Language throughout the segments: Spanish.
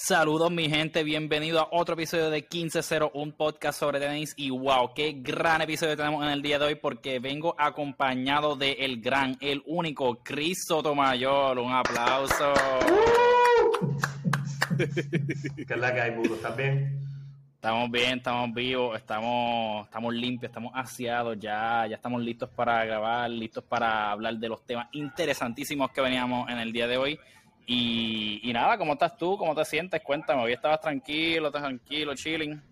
Saludos mi gente, bienvenido a otro episodio de 1501 podcast sobre tenis y wow, qué gran episodio tenemos en el día de hoy porque vengo acompañado de el gran, el único Chris Sotomayor, un aplauso. ¿Qué es la que hay, Budo? ¿Estás bien? Estamos bien, estamos vivos, estamos, estamos limpios, estamos aseados, ya, ya estamos listos para grabar, listos para hablar de los temas interesantísimos que veníamos en el día de hoy. Y, y nada, ¿cómo estás tú? ¿Cómo te sientes? Cuéntame, hoy estabas tranquilo, estás tranquilo, chilling.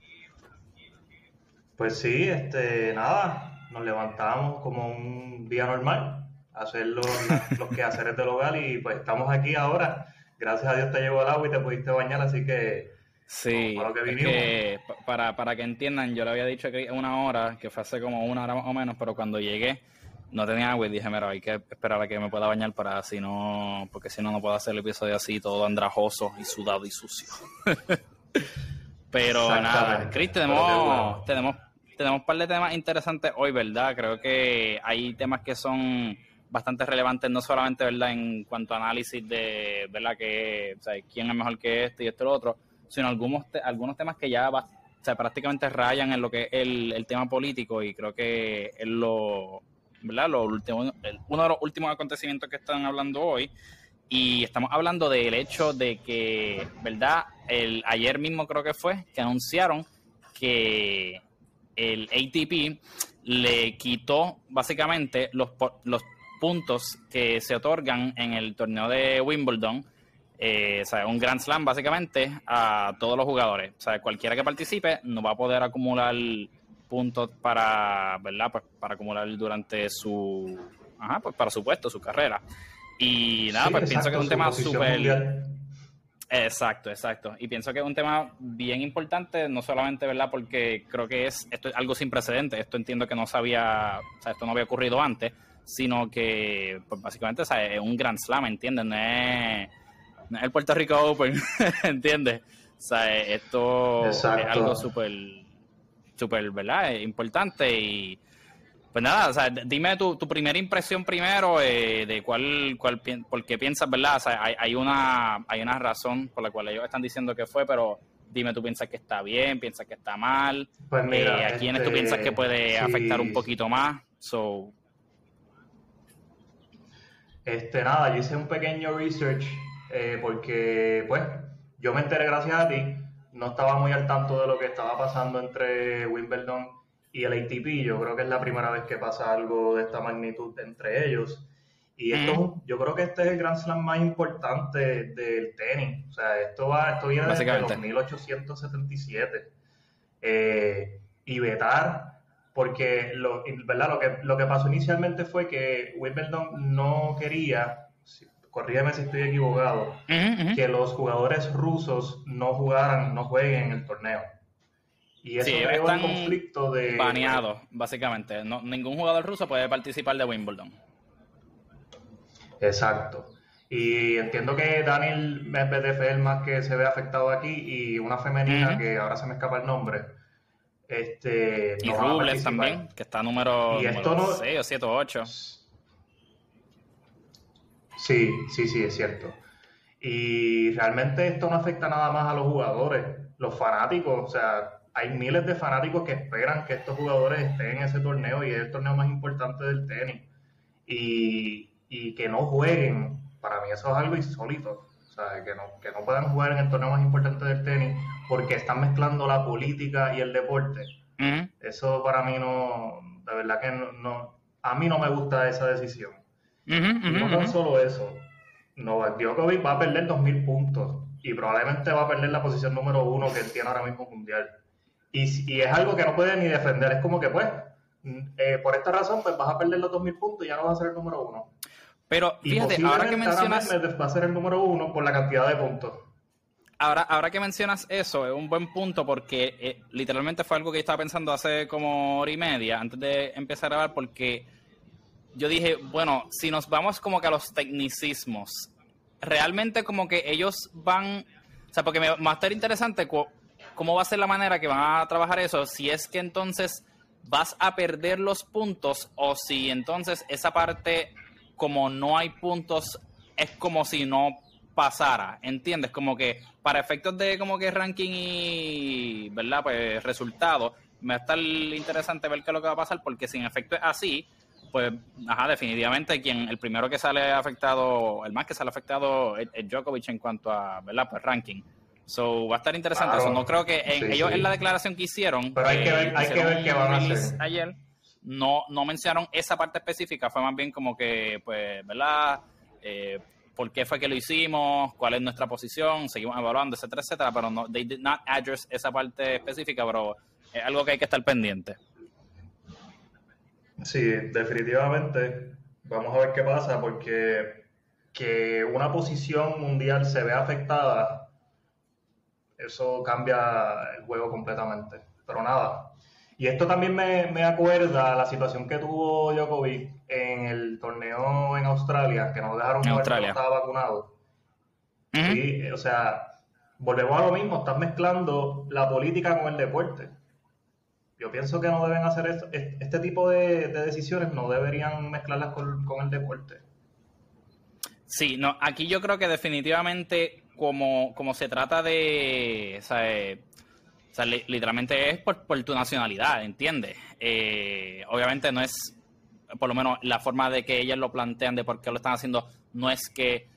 Pues sí, este, nada, nos levantamos como un día normal, hacer los, los quehaceres del hogar y pues estamos aquí ahora. Gracias a Dios te llegó el agua y te pudiste bañar, así que Sí, para, que para, para que entiendan, yo le había dicho que una hora, que fue hace como una hora más o menos, pero cuando llegué no tenía agua y dije, mira, hay que esperar a que me pueda bañar para si no, porque si no, no puedo hacer el episodio así, todo andrajoso y sudado y sucio. pero nada, Chris, tenemos, tenemos, tenemos un par de temas interesantes hoy, ¿verdad? Creo que hay temas que son bastante relevantes, no solamente, ¿verdad?, en cuanto a análisis de, ¿verdad?, que, o sea, quién es mejor que este y este y lo otro, sino algunos, algunos temas que ya o sea, prácticamente rayan en lo que es el, el tema político y creo que es lo, ¿verdad? Uno de los últimos acontecimientos que están hablando hoy y estamos hablando del hecho de que, ¿verdad? El, ayer mismo creo que fue que anunciaron que el ATP le quitó básicamente los, los puntos que se otorgan en el torneo de Wimbledon eh, o sea, un Grand Slam básicamente a todos los jugadores. O sea, cualquiera que participe no va a poder acumular puntos para, ¿verdad? Pues para acumular durante su, ajá, pues para su puesto, su carrera. Y nada, pues pienso que es un tema súper... Exacto, exacto. Y pienso que es un tema bien importante, no solamente, ¿verdad? Porque creo que es esto es algo sin precedentes. Esto entiendo que no sabía, o sea, esto no había ocurrido antes, sino que, pues básicamente, o sea, es un Grand Slam, ¿entienden? No es el Puerto Rico Open, ¿entiendes? O sea, esto es algo súper, súper, ¿verdad? Importante y pues nada, o sea, dime tu, tu primera impresión primero eh, de cuál, cuál, por qué piensas, ¿verdad? O sea, hay, hay, una, hay una razón por la cual ellos están diciendo que fue, pero dime, ¿tú piensas que está bien? ¿Piensas que está mal? Pues mira, eh, ¿A quiénes tú piensas que puede este, afectar un poquito más? So, este, nada, yo hice un pequeño research eh, porque pues yo me enteré gracias a ti, no estaba muy al tanto de lo que estaba pasando entre Wimbledon y el ATP, yo creo que es la primera vez que pasa algo de esta magnitud entre ellos. Y esto, yo creo que este es el Grand Slam más importante del tenis. O sea, esto va, esto viene desde los 1877. Eh, y vetar, porque lo, ¿verdad? Lo, que, lo que pasó inicialmente fue que Wimbledon no quería corrígeme si estoy equivocado, que los jugadores rusos no jugaran, no jueguen en el torneo. Y eso sí, creó un conflicto de... Baneado, básicamente. No, ningún jugador ruso puede participar de Wimbledon. Exacto. Y entiendo que Daniel Medvedev es el más que se ve afectado aquí y una femenina que ahora se me escapa el nombre. Este, y no Rubles también, que está número, y número no... 6 o 7 o 8. Sí, sí, sí, es cierto. Y realmente esto no afecta nada más a los jugadores, los fanáticos, o sea, hay miles de fanáticos que esperan que estos jugadores estén en ese torneo y es el torneo más importante del tenis. Y, y que no jueguen, para mí eso es algo insólito. O sea, que no, que no puedan jugar en el torneo más importante del tenis porque están mezclando la política y el deporte. Eso para mí no, de verdad que no, a mí no me gusta esa decisión. No tan solo eso, Novak Djokovic va a perder 2.000 puntos y probablemente va a perder la posición número uno que él tiene ahora mismo mundial. Y, y es algo que no puede ni defender, es como que pues, eh, por esta razón pues vas a perder los 2.000 puntos y ya no vas a ser el número uno. Pero fíjate, ahora que mencionas... va a ser el número uno por la cantidad de puntos. Ahora, ahora que mencionas eso, es un buen punto porque eh, literalmente fue algo que yo estaba pensando hace como hora y media antes de empezar a grabar porque yo dije, bueno, si nos vamos como que a los tecnicismos, realmente como que ellos van, o sea, porque me va a estar interesante cómo va a ser la manera que van a trabajar eso, si es que entonces vas a perder los puntos o si entonces esa parte, como no hay puntos, es como si no pasara, ¿entiendes? Como que para efectos de como que ranking y, ¿verdad? Pues resultados, me va a estar interesante ver qué es lo que va a pasar, porque si en efecto es así, pues, ajá, definitivamente quien, el primero que sale afectado, el más que sale afectado es, Djokovic en cuanto a, ¿verdad? Pues ranking. So, va a estar interesante eso. No creo que ellos en la declaración que hicieron, pero hay que ver, hay que ver qué van a hacer. Ayer, no, no mencionaron esa parte específica, fue más bien como que, pues, ¿verdad? Eh, por qué fue que lo hicimos, cuál es nuestra posición, seguimos evaluando, etcétera, etcétera, pero no, they did not address esa parte específica, pero es algo que hay que estar pendiente. Sí, definitivamente. Vamos a ver qué pasa, porque que una posición mundial se vea afectada, eso cambia el juego completamente. Pero nada, y esto también me, me acuerda la situación que tuvo Djokovic en el torneo en Australia, que no dejaron jugar no estaba vacunado. Sí, o sea, volvemos a lo mismo, estás mezclando la política con el deporte. Yo pienso que no deben hacer esto, este tipo de, decisiones, no deberían mezclarlas con, el deporte. Sí, no, aquí yo creo que definitivamente como, como se trata de, o sea, literalmente es por, tu nacionalidad, ¿entiendes? Eh, obviamente no es, por lo menos la forma de que ellos lo plantean de por qué lo están haciendo, no es que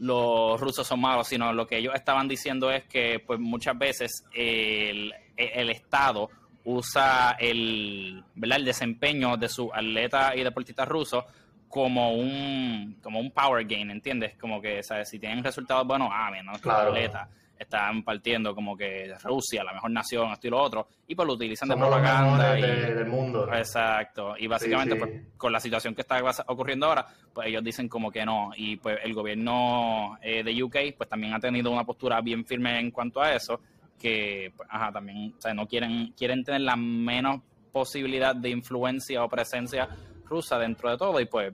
los rusos son malos, sino lo que ellos estaban diciendo es que pues muchas veces el, Estado usa el, ¿verdad? el desempeño de su atleta y deportista ruso como un como un power game, ¿entiendes? Como que, ¿sabes? Si tienen resultados buenos, ah, bien, no, claro. atleta están partiendo como que Rusia, la mejor nación, esto y lo otro, y pues lo utilizan de propaganda. y, del mundo. Exacto. Y básicamente, pues, con la situación que está ocurriendo ahora, pues ellos dicen como que no. Y pues el gobierno eh, de UK, pues también ha tenido una postura bien firme en cuanto a eso, que, pues, ajá, también, o sea, no quieren, quieren tener la menos posibilidad de influencia o presencia rusa dentro de todo, y pues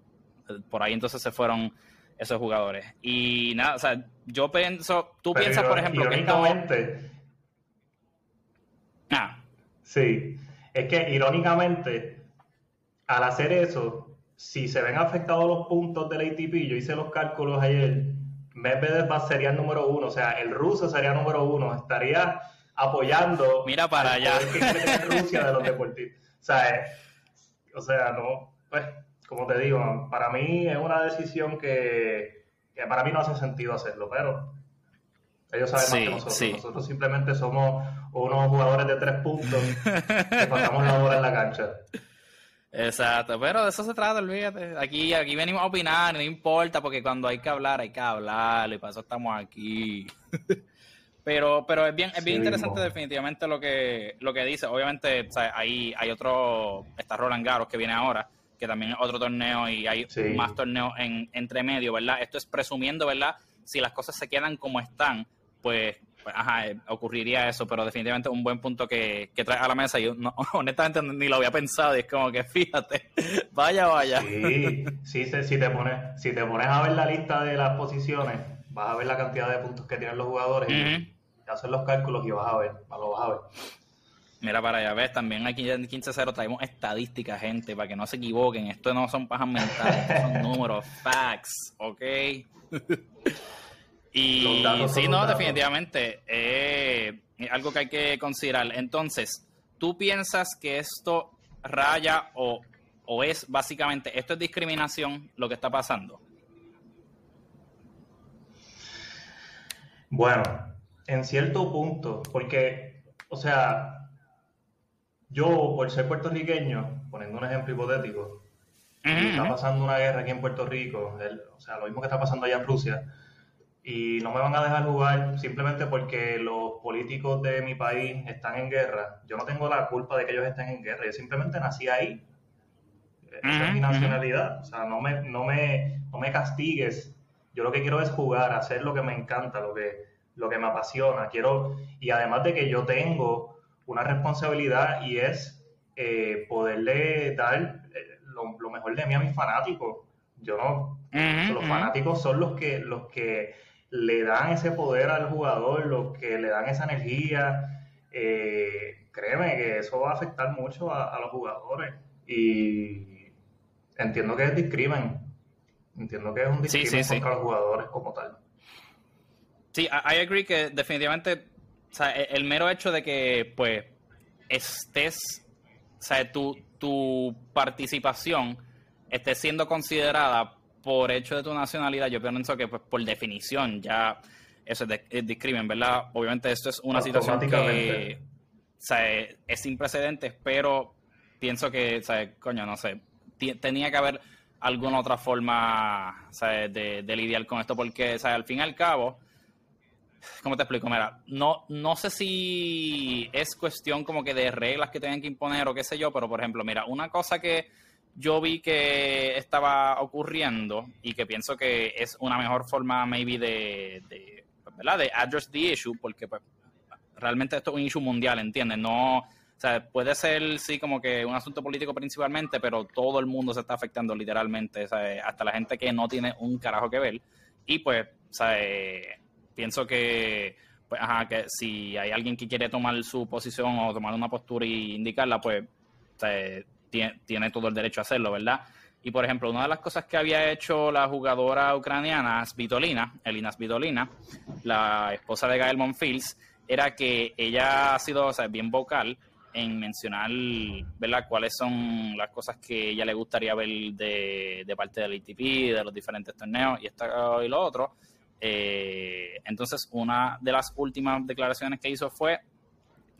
por ahí entonces se fueron esos jugadores. Y nada, o sea, yo pienso, tú piensas, por ejemplo, irónicamente, Ah. Sí, es que irónicamente, al hacer eso, si se ven afectados los puntos del ATP, yo hice los cálculos ayer, Medvedev sería el número uno, o sea, el ruso sería el número uno, estaría apoyando Mira para allá. Rusia de los deportistas. O sea, o sea, no, pues como te digo, para mí es una decisión que, para mí no hace sentido hacerlo, pero ellos saben más que nosotros. Nosotros simplemente somos unos jugadores de tres puntos que pasamos la hora en la cancha. Exacto, pero de eso se trata, olvídate. Aquí, aquí venimos a opinar, no importa, porque cuando hay que hablar, hay que hablar, y para eso estamos aquí. pero, pero es bien, es bien interesante definitivamente lo que, lo que dice. Obviamente, ahí hay otro, está Roland Garros que viene ahora, que también es otro torneo y hay más torneos en, entre medio, ¿verdad? Esto es presumiendo, ¿verdad? Si las cosas se quedan como están, pues ajá, ocurriría eso, pero definitivamente un buen punto que, que trae a la mesa. Yo no, honestamente ni lo había pensado y es como que fíjate, vaya, vaya. Sí, sí, si te pones, si te pones a ver la lista de las posiciones, vas a ver la cantidad de puntos que tienen los jugadores y hacer los cálculos y vas a ver, lo vas a ver. Mira para allá, ves, también aquí en 15-0 traemos estadísticas, gente, para que no se equivoquen. Esto no son pajas mentales, son números, facts, ¿ok? Y sí, no, definitivamente, eh, algo que hay que considerar. Entonces, ¿tú piensas que esto raya o, o es básicamente, esto es discriminación lo que está pasando? Bueno, en cierto punto, porque, o sea, yo, por ser puertorriqueño, poniendo un ejemplo hipotético, está pasando una guerra aquí en Puerto Rico, o sea, lo mismo que está pasando allá en Rusia, y no me van a dejar jugar simplemente porque los políticos de mi país están en guerra. Yo no tengo la culpa de que ellos estén en guerra, yo simplemente nací ahí. Esa es mi nacionalidad, o sea, no me, no, me, no me castigues. Yo lo que quiero es jugar, hacer lo que me encanta, lo que, lo que me apasiona. Quiero, y además de que yo tengo una responsabilidad y es eh, poderle dar eh, lo, mejor de mí a mis fanáticos. Yo no, los fanáticos son los que, los que le dan ese poder al jugador, los que le dan esa energía. Eh, créeme que eso va a afectar mucho a, los jugadores y entiendo que es discrimen, entiendo que es un discrimen contra los jugadores como tal. Sí, I, agree que definitivamente, o sea, e, el, mero hecho de que, pues, estés, o sea, tu, tu participación esté siendo considerada por hecho de tu nacionalidad, yo pienso que, pues, por definición, ya eso es, de, discrimen, ¿verdad? Obviamente esto es una situación que, o sea, es sin precedentes, pero pienso que, o sea, coño, no sé, tenía que haber alguna otra forma De, de, lidiar con esto, porque, o sea, al fin y al cabo, ¿Cómo te explico? Mira, no, no sé si es cuestión como que de reglas que tengan que imponer o qué sé yo, pero por ejemplo, mira, una cosa que yo vi que estaba ocurriendo y que pienso que es una mejor forma maybe de, ¿verdad? De address the issue, porque pues, realmente esto es un issue mundial, ¿entiendes? No, o sea, puede ser sí como que un asunto político principalmente, pero todo el mundo se está afectando literalmente, hasta la gente que no tiene un carajo que ver. Y pues, sea, pienso que, pues, ajá, que si hay alguien que quiere tomar su posición o tomar una postura y indicarla, pues tiene, todo el derecho a hacerlo, ¿verdad? Y por ejemplo, una de las cosas que había hecho la jugadora ucraniana Svitolina, Elina Svitolina, la esposa de Gael Monfils, era que ella ha sido bien vocal en mencionar ¿verdad? cuáles son las cosas que ella le gustaría ver de, de parte del ITP, de los diferentes torneos y, esto y lo otro. Eh, entonces, una de las últimas declaraciones que hizo fue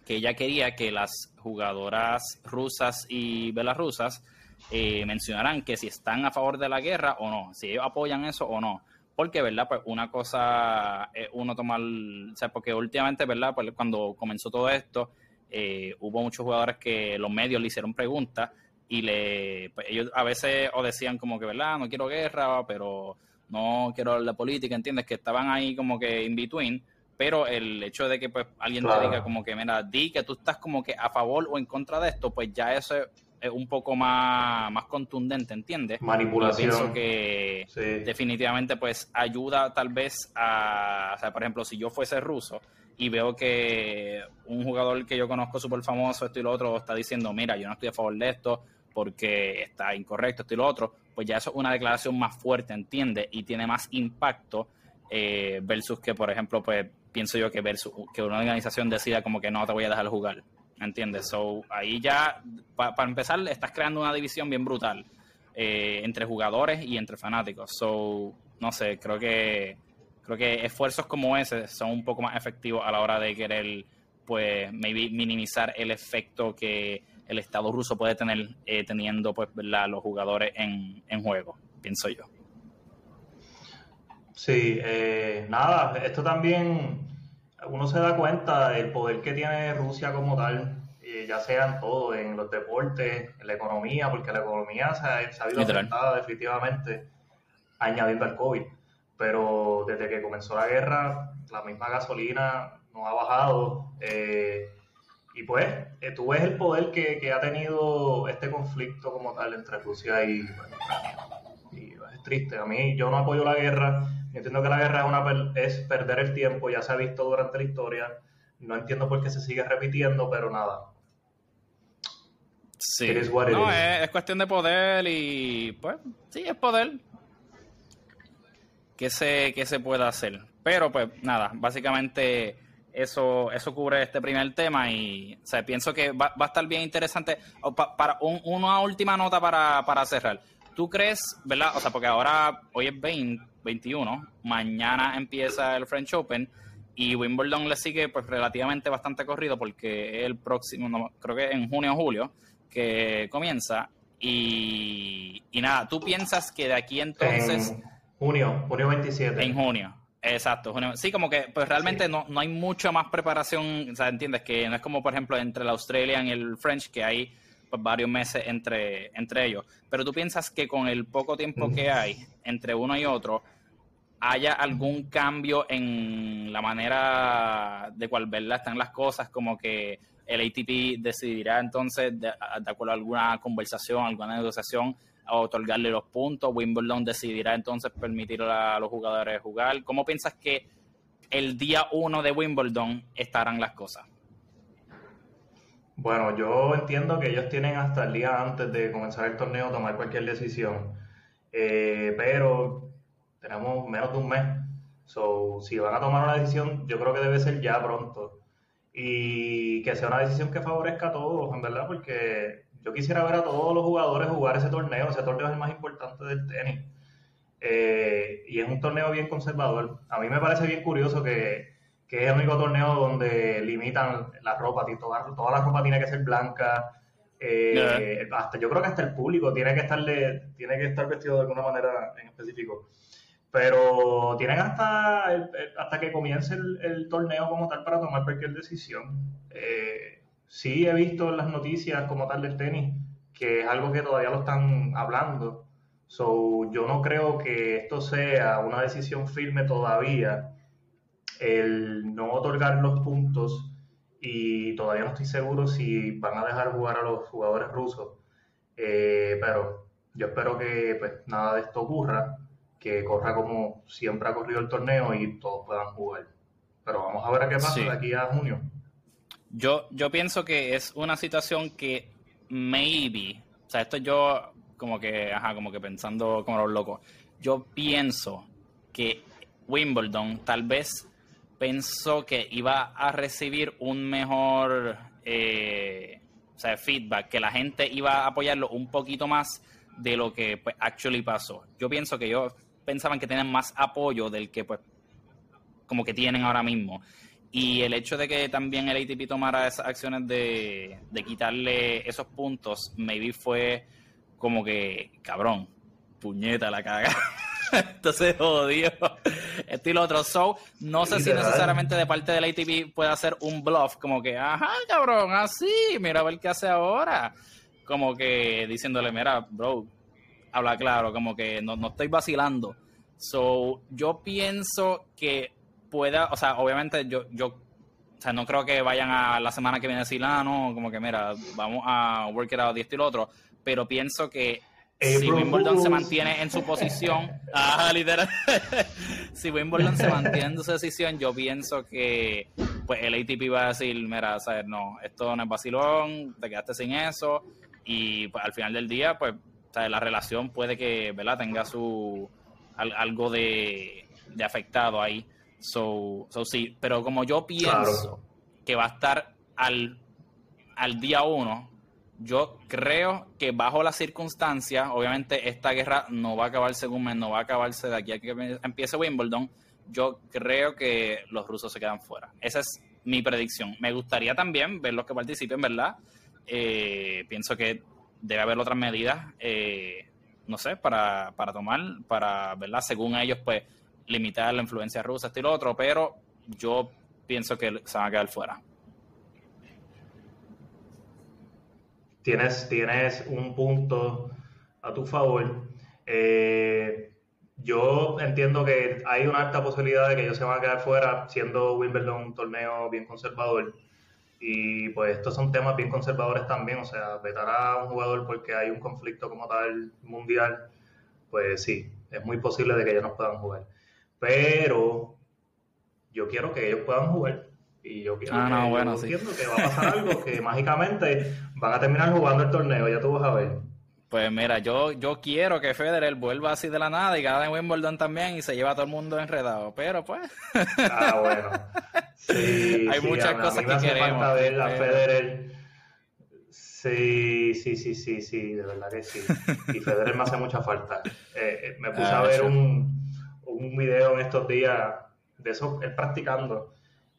que ella quería que las jugadoras rusas y belarusas eh, mencionaran que si están a favor de la guerra o no, si ellos apoyan eso o no. Porque, ¿verdad? Pues una cosa es uno tomar, o sea, porque últimamente, ¿verdad? Pues cuando comenzó todo esto, eh, hubo muchos jugadores que los medios le hicieron preguntas y le, pues ellos a veces o decían como que, ¿verdad? No quiero guerra, pero no quiero de política, ¿entiendes? Que estaban ahí como que in between, pero el hecho de que pues alguien te diga como que, mira, di que tú estás como que a favor o en contra de esto, pues ya eso es un poco más, más contundente, ¿entiendes? Manipulación. pienso que definitivamente pues ayuda tal vez a, o sea, por ejemplo, si yo fuese ruso y veo que un jugador que yo conozco súper famoso, esto y lo otro, está diciendo, mira, yo no estoy a favor de esto porque está incorrecto, esto y lo otro, pues ya eso es una declaración más fuerte, ¿entiendes? Y tiene más impacto eh, versus que, por ejemplo, pues pienso yo que versus que una organización decida como que no te voy a dejar jugar, ¿entiendes? So, ahí ya, para empezar, estás creando una división bien brutal eh, entre jugadores y entre fanáticos. So, no sé, creo que creo que esfuerzos como ese son un poco más efectivos a la hora de querer, pues, maybe minimizar el efecto que el Estado ruso puede tener eh, teniendo pues los jugadores en, en, juego, pienso yo. Sí, eh, nada, esto también uno se da cuenta del poder que tiene Rusia como tal, eh, ya sea en todo, en los deportes, en la economía, porque la economía se ha, se ha visto afectada definitivamente añadiendo al COVID. Pero desde que comenzó la guerra, la misma gasolina no ha bajado. Eh, y pues, eh, tú ves el poder que, ha tenido este conflicto como tal entre Rusia y Ucrania. Y es triste. A mí, yo no apoyo la guerra. Entiendo que la guerra es, una, es perder el tiempo, ya se ha visto durante la historia. No entiendo por qué se sigue repitiendo, pero nada. Sí. no, es, es, cuestión de poder y pues sí, es poder. ¿Qué se, qué se puede hacer? Pero pues nada, básicamente eso, eso cubre este primer tema y o sea, pienso que va, va a estar bien interesante. para una última nota para, para cerrar. ¿Tú crees, verdad? O sea, porque ahora, hoy es 20, 21, mañana empieza el French Open y Wimbledon le sigue pues relativamente bastante corrido porque el próximo, creo que en junio o julio, que comienza. Y, y nada, ¿tú piensas que de aquí entonces... En junio, junio 27. En junio. Exacto, sí, como que pues realmente no, no hay mucha más preparación, o sea, entiendes que no es como por ejemplo entre el Australian y el French que hay pues, varios meses entre, entre ellos, pero tú piensas que con el poco tiempo que hay entre uno y otro, haya algún cambio en la manera de cual verla están las cosas, como que el ATP decidirá entonces, de acuerdo a alguna conversación, alguna negociación, otorgarle los puntos. Wimbledon decidirá entonces permitir a los jugadores jugar. ¿Cómo piensas que el día uno de Wimbledon estarán las cosas? Bueno, yo entiendo que ellos tienen hasta el día antes de comenzar el torneo tomar cualquier decisión, eh, pero tenemos menos de un mes So, si van a tomar una decisión, yo creo que debe ser ya pronto. Y que sea una decisión que favorezca a todos, en verdad, porque yo quisiera ver a todos los jugadores jugar ese torneo. Ese torneo es el más importante del tenis. Eh, y es un torneo bien conservador. A mí me parece bien curioso que, que es el único torneo donde limitan la ropa. Toda, toda la ropa tiene que ser blanca. Eh, hasta, yo creo que hasta el público tiene que, estarle, tiene que estar vestido de alguna manera en específico. Pero tienen hasta, hasta que comience el, torneo como tal para tomar cualquier decisión. Eh, sí he visto en las noticias como tal del tenis que es algo que todavía lo están hablando. So, yo no creo que esto sea una decisión firme todavía el no otorgar los puntos y todavía no estoy seguro si van a dejar jugar a los jugadores rusos. Eh, pero yo espero que pues, nada de esto ocurra, que corra como siempre ha corrido el torneo y todos puedan jugar. Pero vamos a ver a qué pasa de aquí a junio. Yo, yo pienso que es una situación que maybe, o sea, esto yo como que, ajá, como que pensando como los locos, yo pienso que Wimbledon tal vez pensó que iba a recibir un mejor eh, o sea, feedback, que la gente iba a apoyarlo un poquito más de lo que pues actually pasó. Yo pienso que ellos pensaban que tenían más apoyo del que pues como que tienen ahora mismo. Y el hecho de que también el ATP tomara esas acciones de, de quitarle esos puntos, maybe fue como que, cabrón, puñeta la caga. Entonces, jodido. Esto y lo otro. So, no sé si necesariamente de parte del ATP puede hacer un bluff, como que, ajá, cabrón, así, mira a ver qué hace ahora. Como que diciéndole, mira, bro, habla claro, como que no, no estoy vacilando. So, yo pienso que pueda, o sea, obviamente yo, yo, o sea, no creo que vayan a la semana que viene a decir, ah, no, como que mira, vamos a work it out y esto y lo otro, pero pienso que si Wimbledon se mantiene en su posición, ah, literal, si Wimbledon se mantiene en su posición, yo pienso que pues el ATP va a decir, mira, sabes, no, esto no es vacilón, te quedaste sin eso, y pues, al final del día, pues, la relación puede que, ¿verdad?, tenga su algo de, afectado ahí. So, so sí, pero como yo pienso que va a estar al, al día uno, yo creo que bajo las circunstancias, obviamente esta guerra no va a acabarse en un mes, no va a acabarse de aquí a que empiece Wimbledon. Yo creo que los rusos se quedan fuera. Esa es mi predicción. Me gustaría también ver los que participen, ¿verdad? Eh, pienso que debe haber otras medidas, eh, no sé, para, para tomar, para, ¿verdad? Según ellos, pues, limitar la influencia rusa, esto y lo otro, pero yo pienso que se van a quedar fuera. tienes, tienes un punto a tu favor. Eh, yo entiendo que hay una alta posibilidad de que ellos se van a quedar fuera, siendo Wimbledon un torneo bien conservador. Y pues estos son temas bien conservadores también, o sea, vetar a un jugador porque hay un conflicto como tal mundial, pues sí, es muy posible de que ellos no puedan jugar. Pero yo quiero que ellos puedan jugar. Y yo, quiero ah, que, bueno, entiendo que va a pasar algo que mágicamente van a terminar jugando el torneo, ya tú vas a ver. Pues mira, yo, yo quiero que Federer vuelva así de la nada y gane Wimbledon también y se lleva a todo el mundo enredado, pero pues. Ah, bueno. Sí, Hay muchas cosas que queremos. Falta ver a Federer. Sí, sí, sí, sí, sí, de verdad que sí. Y Federer me hace mucha falta. Eh, eh, me puse ah, a ver un, un video en estos días de eso, él practicando.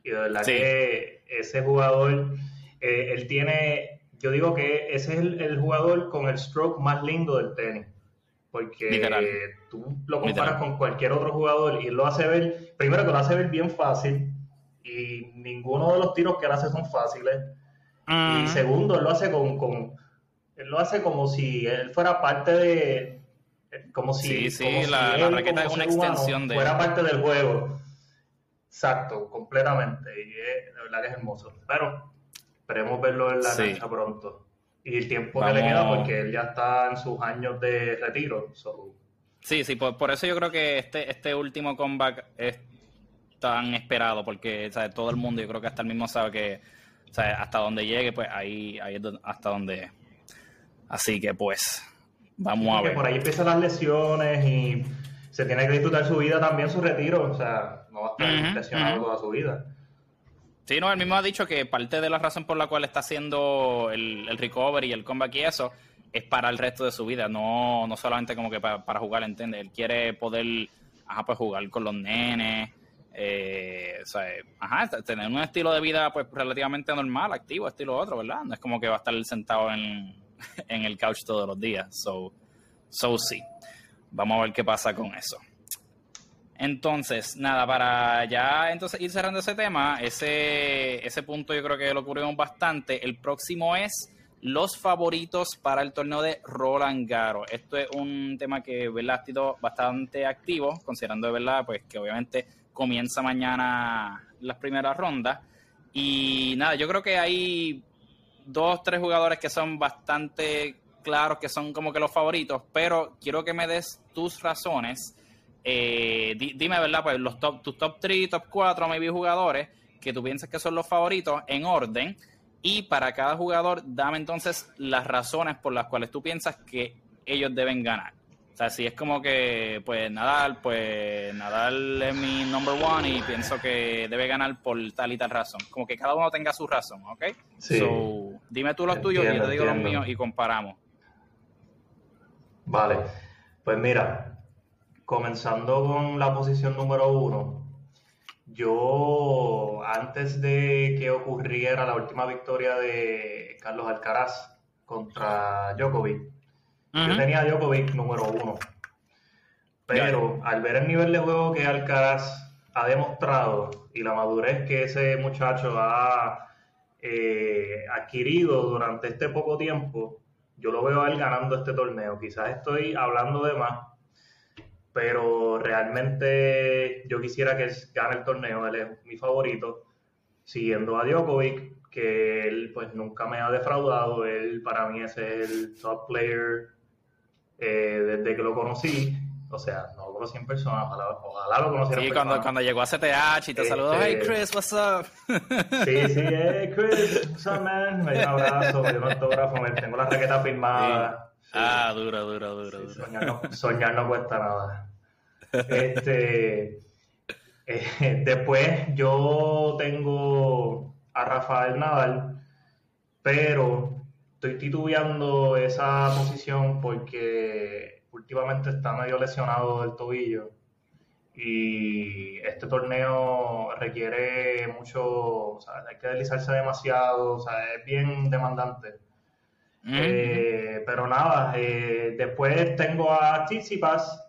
Y de verdad que ese jugador, eh, él tiene yo digo que ese es el, jugador con el stroke más lindo del tenis. Porque tú lo comparas con cualquier otro jugador y él lo hace ver, primero que lo hace ver bien fácil y ninguno de los tiros que él hace son fáciles. Y segundo, él lo hace con, con, él lo hace como si él fuera parte de, como si, sí, sí, la, raqueta es una extensión de fuera parte del juego. Exacto, completamente. Y es, de verdad que es hermoso. Pero Esperemos verlo en la cancha pronto. Y el tiempo que le queda, porque él ya está en sus años de retiro. Sí, sí, por, eso yo creo que este, este último comeback es tan esperado, porque todo el mundo, yo creo que hasta el mismo sabe que hasta donde llegue, pues ahí, ahí es hasta donde. Así que pues, vamos a ver. Por ahí empiezan las lesiones y se tiene que disfrutar su vida también, su retiro. O sea, no va a estar presionado toda su vida. Sí, no, él mismo ha dicho que parte de la razón por la cual está haciendo el, el recovery y el comeback y eso es para el resto de su vida, no, no solamente como que para, jugar, ¿entiendes? Él quiere poder ajá, pues jugar con los nenes, eh, o sea, ajá, tener un estilo de vida pues relativamente normal, activo, estilo otro, ¿verdad? No es como que va a estar sentado en, en el couch todos los días. So, so sí. Vamos a ver qué pasa con eso. Entonces, nada, para ya entonces ir cerrando ese tema, ese, ese punto yo creo que lo cubrimos bastante. El próximo es los favoritos para el torneo de Roland Garo. Esto es un tema que ¿verdad? sido bastante activo, considerando verdad, pues que obviamente comienza mañana las primeras rondas. Y nada, yo creo que hay dos, tres jugadores que son bastante claros, que son como que los favoritos, pero quiero que me des tus razones. Eh, dime, ¿verdad? Pues los top, tus top 3, top 4, maybe jugadores que tú piensas que son los favoritos en orden y para cada jugador, dame entonces las razones por las cuales tú piensas que ellos deben ganar. O sea, si es como que, pues Nadal, pues Nadal es mi number one y pienso que debe ganar por tal y tal razón. Como que cada uno tenga su razón, ¿ok? Sí. So, dime tú los tuyos y yo te digo los míos y comparamos. Vale, pues mira, comenzando con la posición número uno, yo, antes de que ocurriera la última victoria de Carlos Alcaraz contra Djokovic, yo tenía a Djokovic número uno. Pero al ver el nivel de juego que Alcaraz ha demostrado y la madurez que ese muchacho ha eh, adquirido durante este poco tiempo, yo lo veo a él ganando este torneo. Quizás estoy hablando de más, pero realmente yo quisiera que gane el torneo, él es mi favorito, siguiendo a Djokovic, que él pues nunca me ha defraudado, él para mí es el top player eh, desde que lo conocí, o sea, no lo conocí en persona, ojalá, lo conociera sí, en cuando, cuando llegó a CTH y te saludó, hey este, Chris, what's up? sí, sí, hey Chris, what's up man, me dio un abrazo, me dio un autógrafo, me tengo la raqueta firmada. Ah, duro, duro, duro. soñar, no, cuesta nada. Este, eh, después yo tengo a Rafael Nadal, pero estoy titubeando esa posición porque últimamente está medio lesionado del tobillo y este torneo requiere mucho, o sea, hay que deslizarse demasiado, o sea, es bien demandante. Eh, pero nada, eh, después tengo a Tsitsipas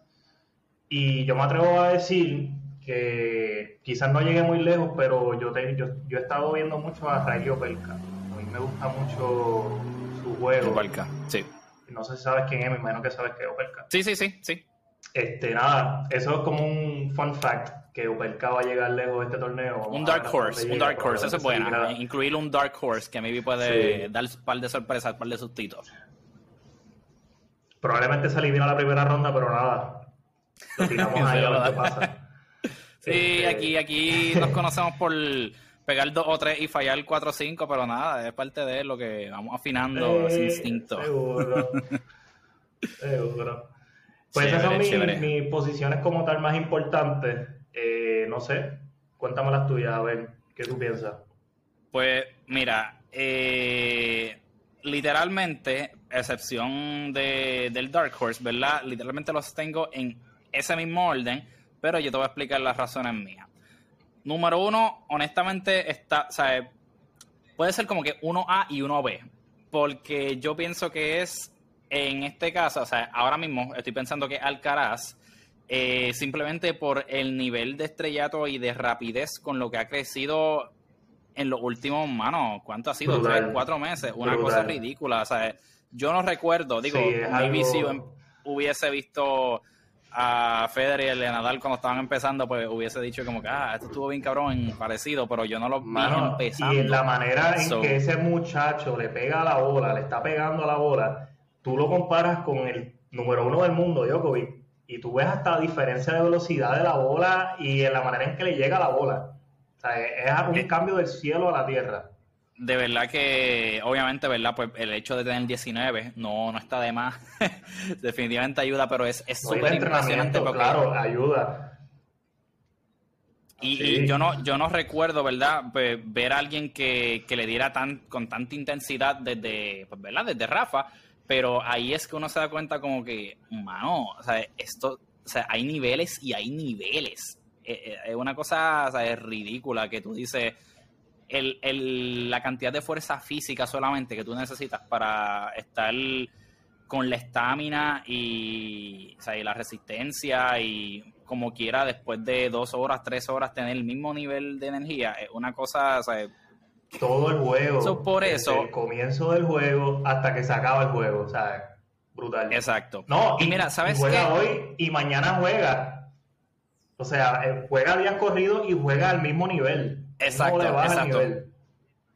y yo me atrevo a decir que quizás no llegue muy lejos, pero yo, te, yo, yo he estado viendo mucho a Rayo Pelka. A mí me gusta mucho su juego. Opelka, sí. No sé si sabes quién es, me imagino que sabes que es Opelka. Sí, sí, sí, sí. Este, nada, eso es como un fun fact, que Opelka va a llegar lejos de este torneo. Un dark horse, un dark horse, eso es bueno. Incluir un dark horse que maybe puede dar un par de sorpresas, un par de sustitos. Probablemente se elimina la primera ronda, pero nada. Lo tiramos ahí a ver qué pasa. Sí, este, aquí, aquí nos conocemos por pegar dos o tres y fallar cuatro o cinco, pero nada, es parte de lo que vamos afinando ese instinto. Seguro. seguro. Pues esas son mis, posiciones como tal más importantes. Eh, no sé, cuéntame las tuyas, a ver, ¿qué tú piensas? Pues mira, eh, literalmente, excepción de, del Dark Horse, ¿verdad? Literalmente los tengo en ese mismo orden, pero yo te voy a explicar las razones mías. Número uno, honestamente, está, sea, puede ser como que 1A y 1B, porque yo pienso que es, en este caso, o sea, ahora mismo estoy pensando que Alcaraz, eh, simplemente por el nivel de estrellato y de rapidez con lo que ha crecido en los últimos, mano, ¿cuánto ha sido? Tres, cuatro meses, una cosa ridícula, o sea, yo no recuerdo, digo, mi si hubiese visto a Federer y a Nadal cuando estaban empezando, pues hubiese dicho como que, ah, esto estuvo bien cabrón, parecido, pero yo no lo vi empezando. Y la manera en que ese muchacho le pega a la bola, le está pegando a la bola, tú lo comparas con el número uno del mundo, Djokovic, y tú ves hasta la diferencia de velocidad de la bola y en la manera en que le llega la bola. O sea, es un cambio del cielo a la tierra. De verdad que, obviamente, ¿verdad? Pues el hecho de tener 19 no, no está de más. Definitivamente ayuda, pero es súper impresionante. Claro, ayuda. Y, yo no yo no recuerdo, ¿verdad? Pues, ver a alguien que, le diera tan con tanta intensidad desde, pues, ¿verdad? Desde Rafa, pero ahí es que uno se da cuenta como que, mano, o sea, esto, o sea, hay niveles y hay niveles. Eh, eh, es una cosa, o sea, es ridícula que tú dices el, el, la cantidad de fuerza física solamente que tú necesitas para estar con la estamina y, o sea, y la resistencia y como quiera después de dos horas, tres horas tener el mismo nivel de energía, es una cosa, o sea, todo el juego. por eso. el comienzo del juego hasta que se acaba el juego, ¿sabes? Brutal. Exacto. No, y, mira, ¿sabes juega hoy y mañana juega. O sea, eh, juega días corridos y juega al mismo nivel. Exacto, exacto.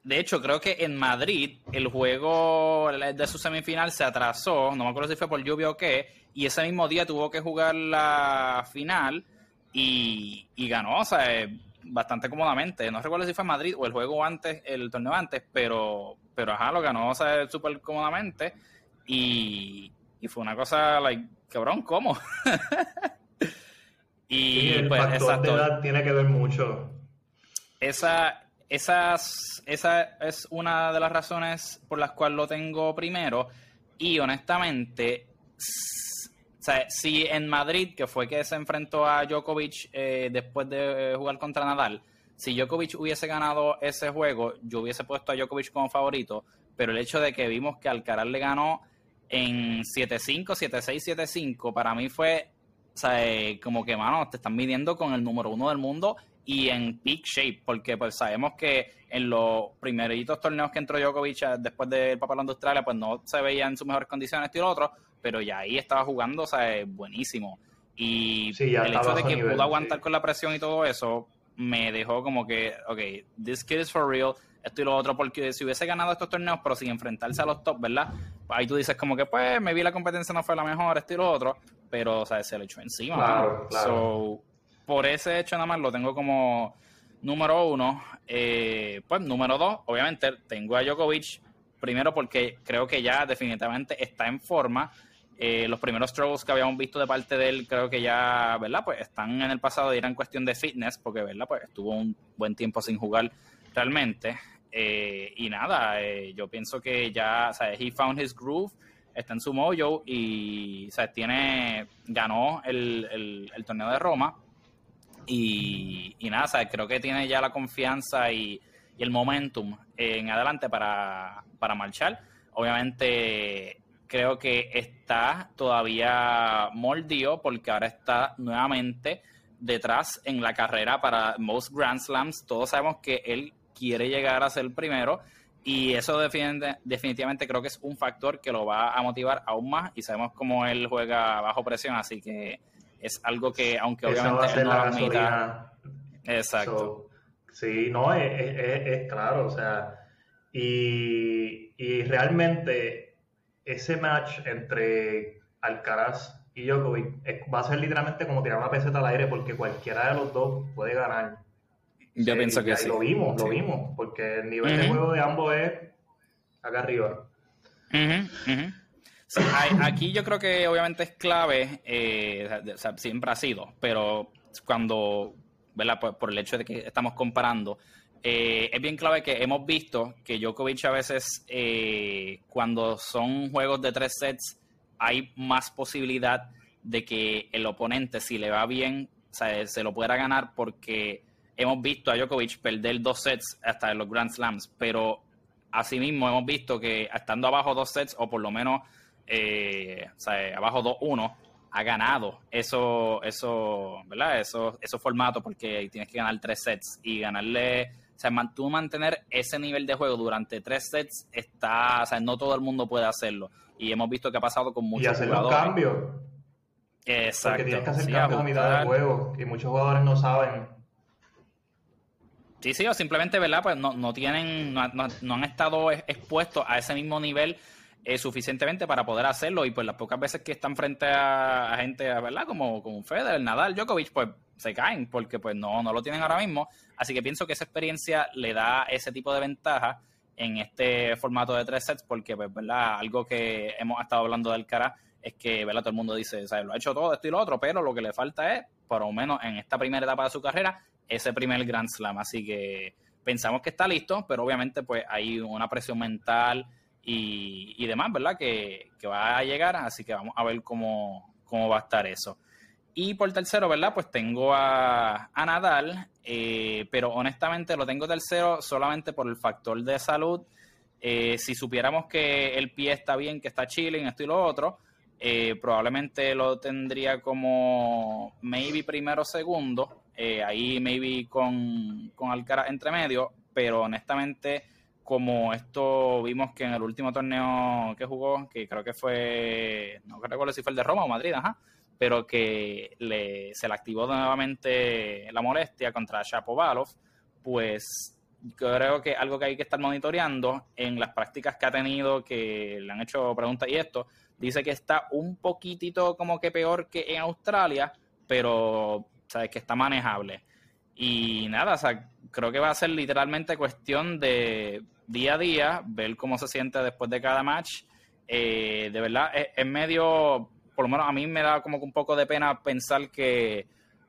De hecho, creo que en Madrid el juego de su semifinal se atrasó, no me acuerdo si fue por lluvia o qué, y ese mismo día tuvo que jugar la final y, ganó, o sea, eh, bastante cómodamente. No recuerdo si fue en Madrid o el juego antes, el torneo antes, pero, pero ajá, lo ganó, o sea, súper cómodamente y, fue una cosa, like, cabrón, ¿cómo? y el pues, factor de edad tiene que ver mucho. Esa, esas, esa es una de las razones por las cuales lo tengo primero. Y honestamente, si en Madrid, que fue que se enfrentó a Djokovic eh, después de jugar contra Nadal, si Djokovic hubiese ganado ese juego, yo hubiese puesto a Djokovic como favorito, pero el hecho de que vimos que Alcaraz le ganó en 7-5, 7-6, 7-5, para mí fue, eh, como que, mano, te están midiendo con el número uno del mundo y en peak shape, porque pues sabemos que en los primeritos torneos que entró Djokovic eh, después del Papalón de Australia, pues no se veía en sus mejores condiciones y lo otro, pero ya ahí estaba jugando, o sea, buenísimo. Y el hecho de que pudo aguantar con la presión y todo eso, me dejó como que, ok, this kid is for real, esto y lo otro, porque si hubiese ganado estos torneos, pero sin enfrentarse a los top, ¿verdad? Ahí tú dices como que, pues, me vi la competencia no fue la mejor, esto y lo otro, pero, o sea, se le echó encima. Claro, claro por ese hecho nada más lo tengo como número uno. Eh, pues número dos, obviamente tengo a Djokovic, primero porque creo que ya definitivamente está en forma. Eh, los primeros struggles que habíamos visto de parte de él creo que ya, ¿verdad? Pues están en el pasado y eran cuestión de fitness, porque, ¿verdad? Pues estuvo un buen tiempo sin jugar realmente. Eh, y nada, yo pienso que ya, o he found his groove, está en su mojo y, o tiene, ganó el, el torneo de Roma y, nada, creo que tiene ya la confianza y, el momentum en adelante para, marchar. Obviamente creo que está todavía mordido porque ahora está nuevamente detrás en la carrera para most Grand Slams. Todos sabemos que él quiere llegar a ser primero y eso definitivamente creo que es un factor que lo va a motivar aún más y sabemos cómo él juega bajo presión, así que es algo que, aunque obviamente no la Exacto. sí, no, es, claro, o sea, y, y, realmente ese match entre Alcaraz y Djokovic va a ser literalmente como tirar una peseta al aire porque cualquiera de los dos puede ganar. Yo pienso que sí. Lo vimos, lo vimos, porque el nivel de juego de ambos es acá arriba aquí yo creo que obviamente es clave, eh, siempre ha sido, pero cuando, ¿verdad? Por, el hecho de que estamos comparando, eh, es bien clave que hemos visto que Djokovic a veces, eh, cuando son juegos de tres sets, hay más posibilidad de que el oponente, si le va bien, se lo pueda ganar porque hemos visto a Djokovic perder dos sets hasta en los Grand Slams, pero asimismo hemos visto que estando abajo dos sets, o por lo menos eh, o sea, abajo 2-1, ha ganado eso, eso, ¿verdad? Eso, esos formatos porque tienes que ganar tres sets y ganarle, o sea, tú mantener ese nivel de juego durante tres sets está, o sea, no todo el mundo puede hacerlo y hemos visto que ha pasado con muchos y hacer los cambios. Exacto. Porque tienes que hacer cambios a mitad del juego y muchos jugadores no saben. Sí, sí, o simplemente, ¿verdad? Pues no, no tienen, no, no han estado expuestos a ese mismo nivel suficientemente para poder hacerlo y pues las pocas veces que están frente a, gente, ¿verdad? Como, como Federer, Nadal, Djokovic, pues se caen porque pues no, no lo tienen ahora mismo. Así que pienso que esa experiencia le da ese tipo de ventaja en este formato de tres sets, porque, pues, ¿verdad? Algo que hemos estado hablando del cara es que, ¿verdad? Todo el mundo dice, o lo ha hecho todo esto y lo otro, pero lo que le falta es, por lo menos en esta primera etapa de su carrera, ese primer Grand Slam. Así que pensamos que está listo, pero obviamente, pues, hay una presión mental y, demás, ¿verdad? Que, que, va a llegar, así que vamos a ver cómo, cómo va a estar eso. Y por tercero, ¿verdad? Pues tengo a, a Nadal, eh, pero honestamente lo tengo tercero solamente por el factor de salud. Eh, si supiéramos que el pie está bien, que está chilling, esto y lo otro, eh, probablemente lo tendría como maybe primero o segundo, ahí maybe con, con Alcaraz entre medio, pero honestamente como esto vimos que en el último torneo que jugó, que creo que fue, no recuerdo si fue el de Roma o Madrid, ajá, pero que le, se le activó nuevamente la molestia contra Shapovalov, pues creo que algo que hay que estar monitoreando en las prácticas que ha tenido, que le han hecho preguntas y esto, dice que está un poquitito como que peor que en Australia, pero sabes que está manejable. Y nada, o sea, creo que va a ser literalmente cuestión de día a día, ver cómo se siente después de cada match. Eh, de verdad, es, medio, por lo menos a mí me da como un poco de pena pensar que,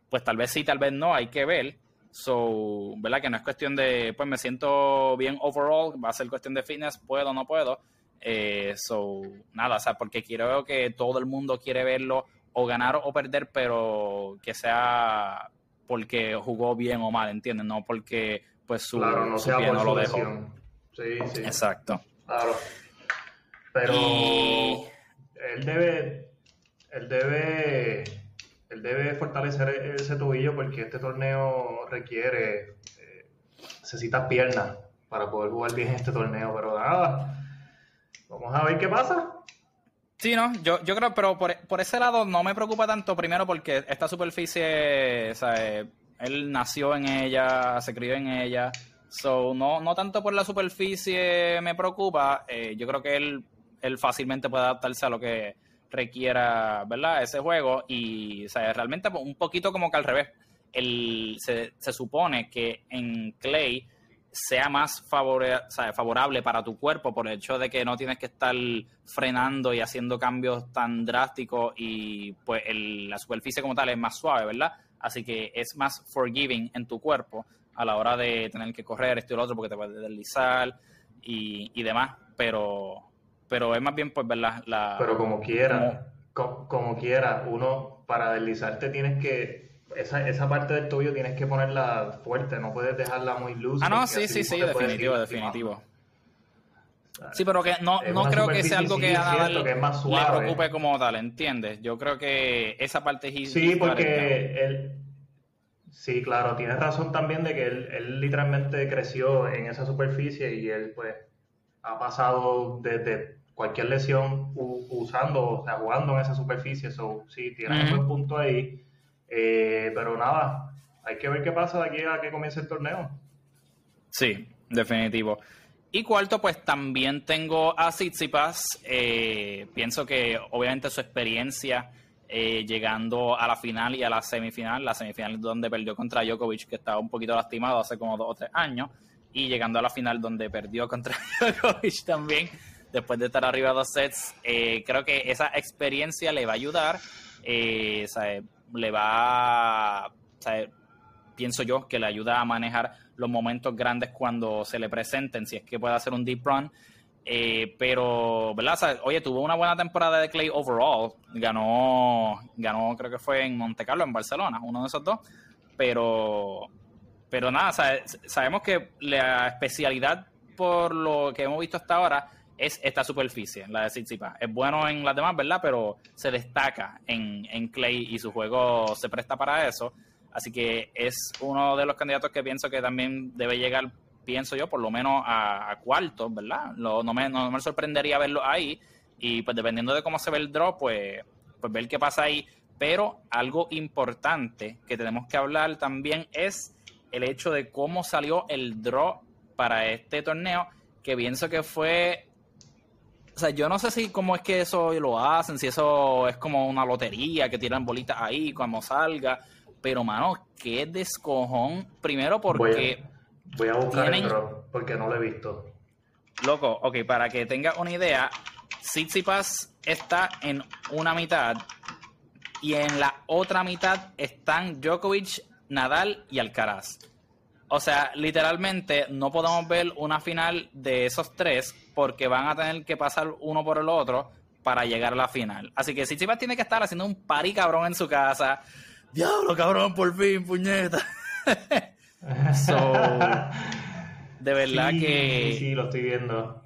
pues tal vez sí, tal vez no, hay que ver. So, ¿verdad? Que no es cuestión de, pues me siento bien overall, va a ser cuestión de fitness, puedo no puedo. Eh, so, nada, o sea, porque quiero que todo el mundo quiere verlo o ganar o perder, pero que sea porque jugó bien o mal, ¿entiendes? No porque pues su, claro, no sea pie no lo dejó. Sí, sí. Exacto. Claro. Pero él debe, él debe, él debe fortalecer ese tobillo porque este torneo requiere, eh, necesita piernas para poder jugar bien este torneo, pero nada. Vamos a ver qué pasa. Sí, no, yo, yo creo, pero por, por, ese lado no me preocupa tanto, primero porque esta superficie, él nació en ella, se crió en ella, so, no, no tanto por la superficie me preocupa, eh, yo creo que él, él fácilmente puede adaptarse a lo que requiera, ¿verdad? Ese juego. Y, sea, realmente un poquito como que al revés, el, se, se supone que en Clay sea más favorable para tu cuerpo por el hecho de que no tienes que estar frenando y haciendo cambios tan drásticos y pues la superficie como tal es más suave, ¿verdad? Así que es más forgiving en tu cuerpo a la hora de tener que correr esto y lo otro porque te puedes deslizar y, demás, pero pero es más bien pues verdad la pero como quiera como, como quiera uno para deslizarte tienes que esa, esa parte del tuyo tienes que ponerla fuerte, no puedes dejarla muy luz. Ah, no, sí, sí, sí, definitivo, definitivo. Sí, pero que no, no creo que sea algo que a Nadal le preocupe como tal, ¿entiendes? Yo creo que esa parte es Sí, porque él... Sí, claro, tienes razón también de que él, él, literalmente creció en esa superficie y él pues ha pasado desde cualquier lesión usando, o sea, jugando en esa superficie. So, sí, tienes un buen punto ahí. Eh, pero nada, hay que ver qué pasa de aquí a que comience el torneo. Sí, definitivo. Y cuarto, pues también tengo a Tsitsipas. Eh, pienso que obviamente su experiencia eh, llegando a la final y a la semifinal, la semifinal donde perdió contra Djokovic, que estaba un poquito lastimado hace como dos o tres años, y llegando a la final donde perdió contra Djokovic también, después de estar arriba dos sets, creo que esa experiencia le va a ayudar. Eh, le va, pienso yo, que le ayuda a manejar los momentos grandes cuando se le presenten, si es que puede hacer un deep run. Eh, pero, ¿verdad? oye, tuvo una buena temporada de Clay overall. Ganó, ganó, creo que fue en Monte Carlo, en Barcelona, uno de esos dos. Pero, pero nada, sabemos que la especialidad por lo que hemos visto hasta ahora es esta superficie, la de Tsitsipas. Es bueno en las demás, ¿verdad? Pero se destaca en, en Clay y su juego se presta para eso. Así que es uno de los candidatos que pienso que también debe llegar, pienso yo, por lo menos a, cuartos, ¿verdad? no, me, no me sorprendería verlo ahí. Y pues dependiendo de cómo se ve el draw, pues, pues ver qué pasa ahí. Pero algo importante que tenemos que hablar también es el hecho de cómo salió el draw para este torneo, que pienso que fue o sea, yo no sé si cómo es que eso lo hacen, si eso es como una lotería que tiran bolitas ahí cuando salga. Pero, mano, qué descojón. Primero porque. Voy a, buscar el drop porque no lo he visto. loco, ok, para que tenga una idea, Tsitsipas está en una mitad y en la otra mitad están Djokovic, Nadal y Alcaraz. O sea, literalmente no podemos ver una final de esos tres porque van a tener que pasar uno por el otro para llegar a la final. Así que Tsitsipas tiene que estar haciendo un pari cabrón en su casa. Diablo, cabrón, por fin, puñeta. so, de verdad que... Sí, sí, lo estoy viendo.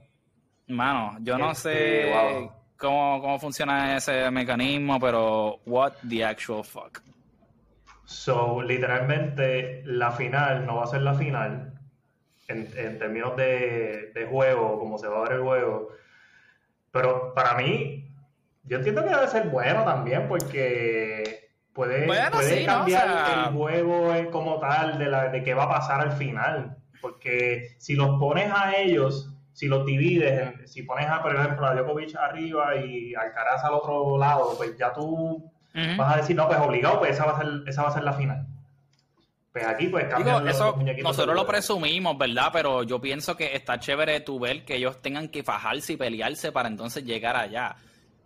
Mano, yo no sé este, cómo, cómo funciona ese mecanismo, pero what the actual fuck. So, literalmente, la final no va a ser la final en, en términos de, de, juego, como se va a ver el juego. Pero para mí, yo entiendo que debe ser bueno también, porque puede, puede cambiar el juego como tal de, la, de qué va a pasar al final. Porque si los pones a ellos, si los divides, si pones a, por ejemplo, a Djokovic arriba y Alcaraz al otro lado, pues ya tú vas a decir, no, pues obligado, pues esa va a ser, esa va a ser la final. Pues aquí, pues cambian eso, Nosotros lo presumimos, ¿verdad? Pero yo pienso que está chévere tu ver que ellos tengan que fajarse y pelearse para entonces llegar allá.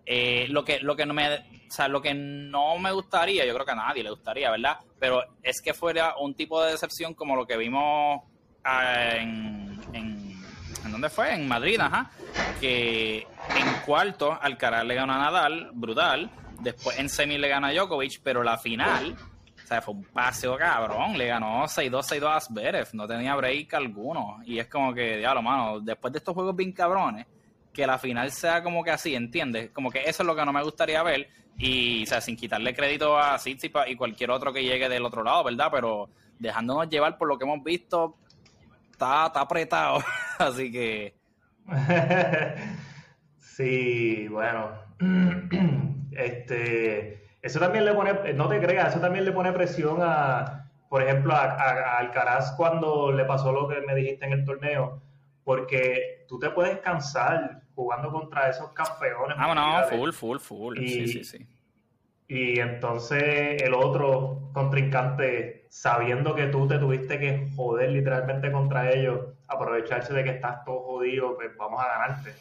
Eh, lo que lo que no me o sea, lo que no me gustaría, yo creo que a nadie le gustaría, ¿verdad? Pero es que fuera un tipo de decepción como lo que vimos en, en, ¿en dónde fue? En Madrid, ajá. Que en cuarto Alcaraz le gana a Nadal, brutal. Después en semi le gana a Djokovic, pero la final, o sea, fue un paseo cabrón. Le ganó 6-2, 6-2 a Zverev. No tenía break alguno. Y es como que, diablo, mano, después de estos juegos bien cabrones, que la final sea como que así, ¿entiendes? Como que eso es lo que no me gustaría ver. Y, o sea, sin quitarle crédito a Tsitsipas y cualquier otro que llegue del otro lado, ¿verdad? Pero dejándonos llevar por lo que hemos visto, está, apretado. Así que. sí, bueno. este. Eso también le pone. No te creas, eso también le pone presión a. Por ejemplo, a, a, Alcaraz cuando le pasó lo que me dijiste en el torneo. Porque tú te puedes cansar jugando contra esos campeones. Ah, no, full, full, full. sí, sí, sí. Y entonces el otro contrincante, sabiendo que tú te tuviste que joder literalmente contra ellos, aprovecharse de que estás todo jodido, pues vamos a ganarte.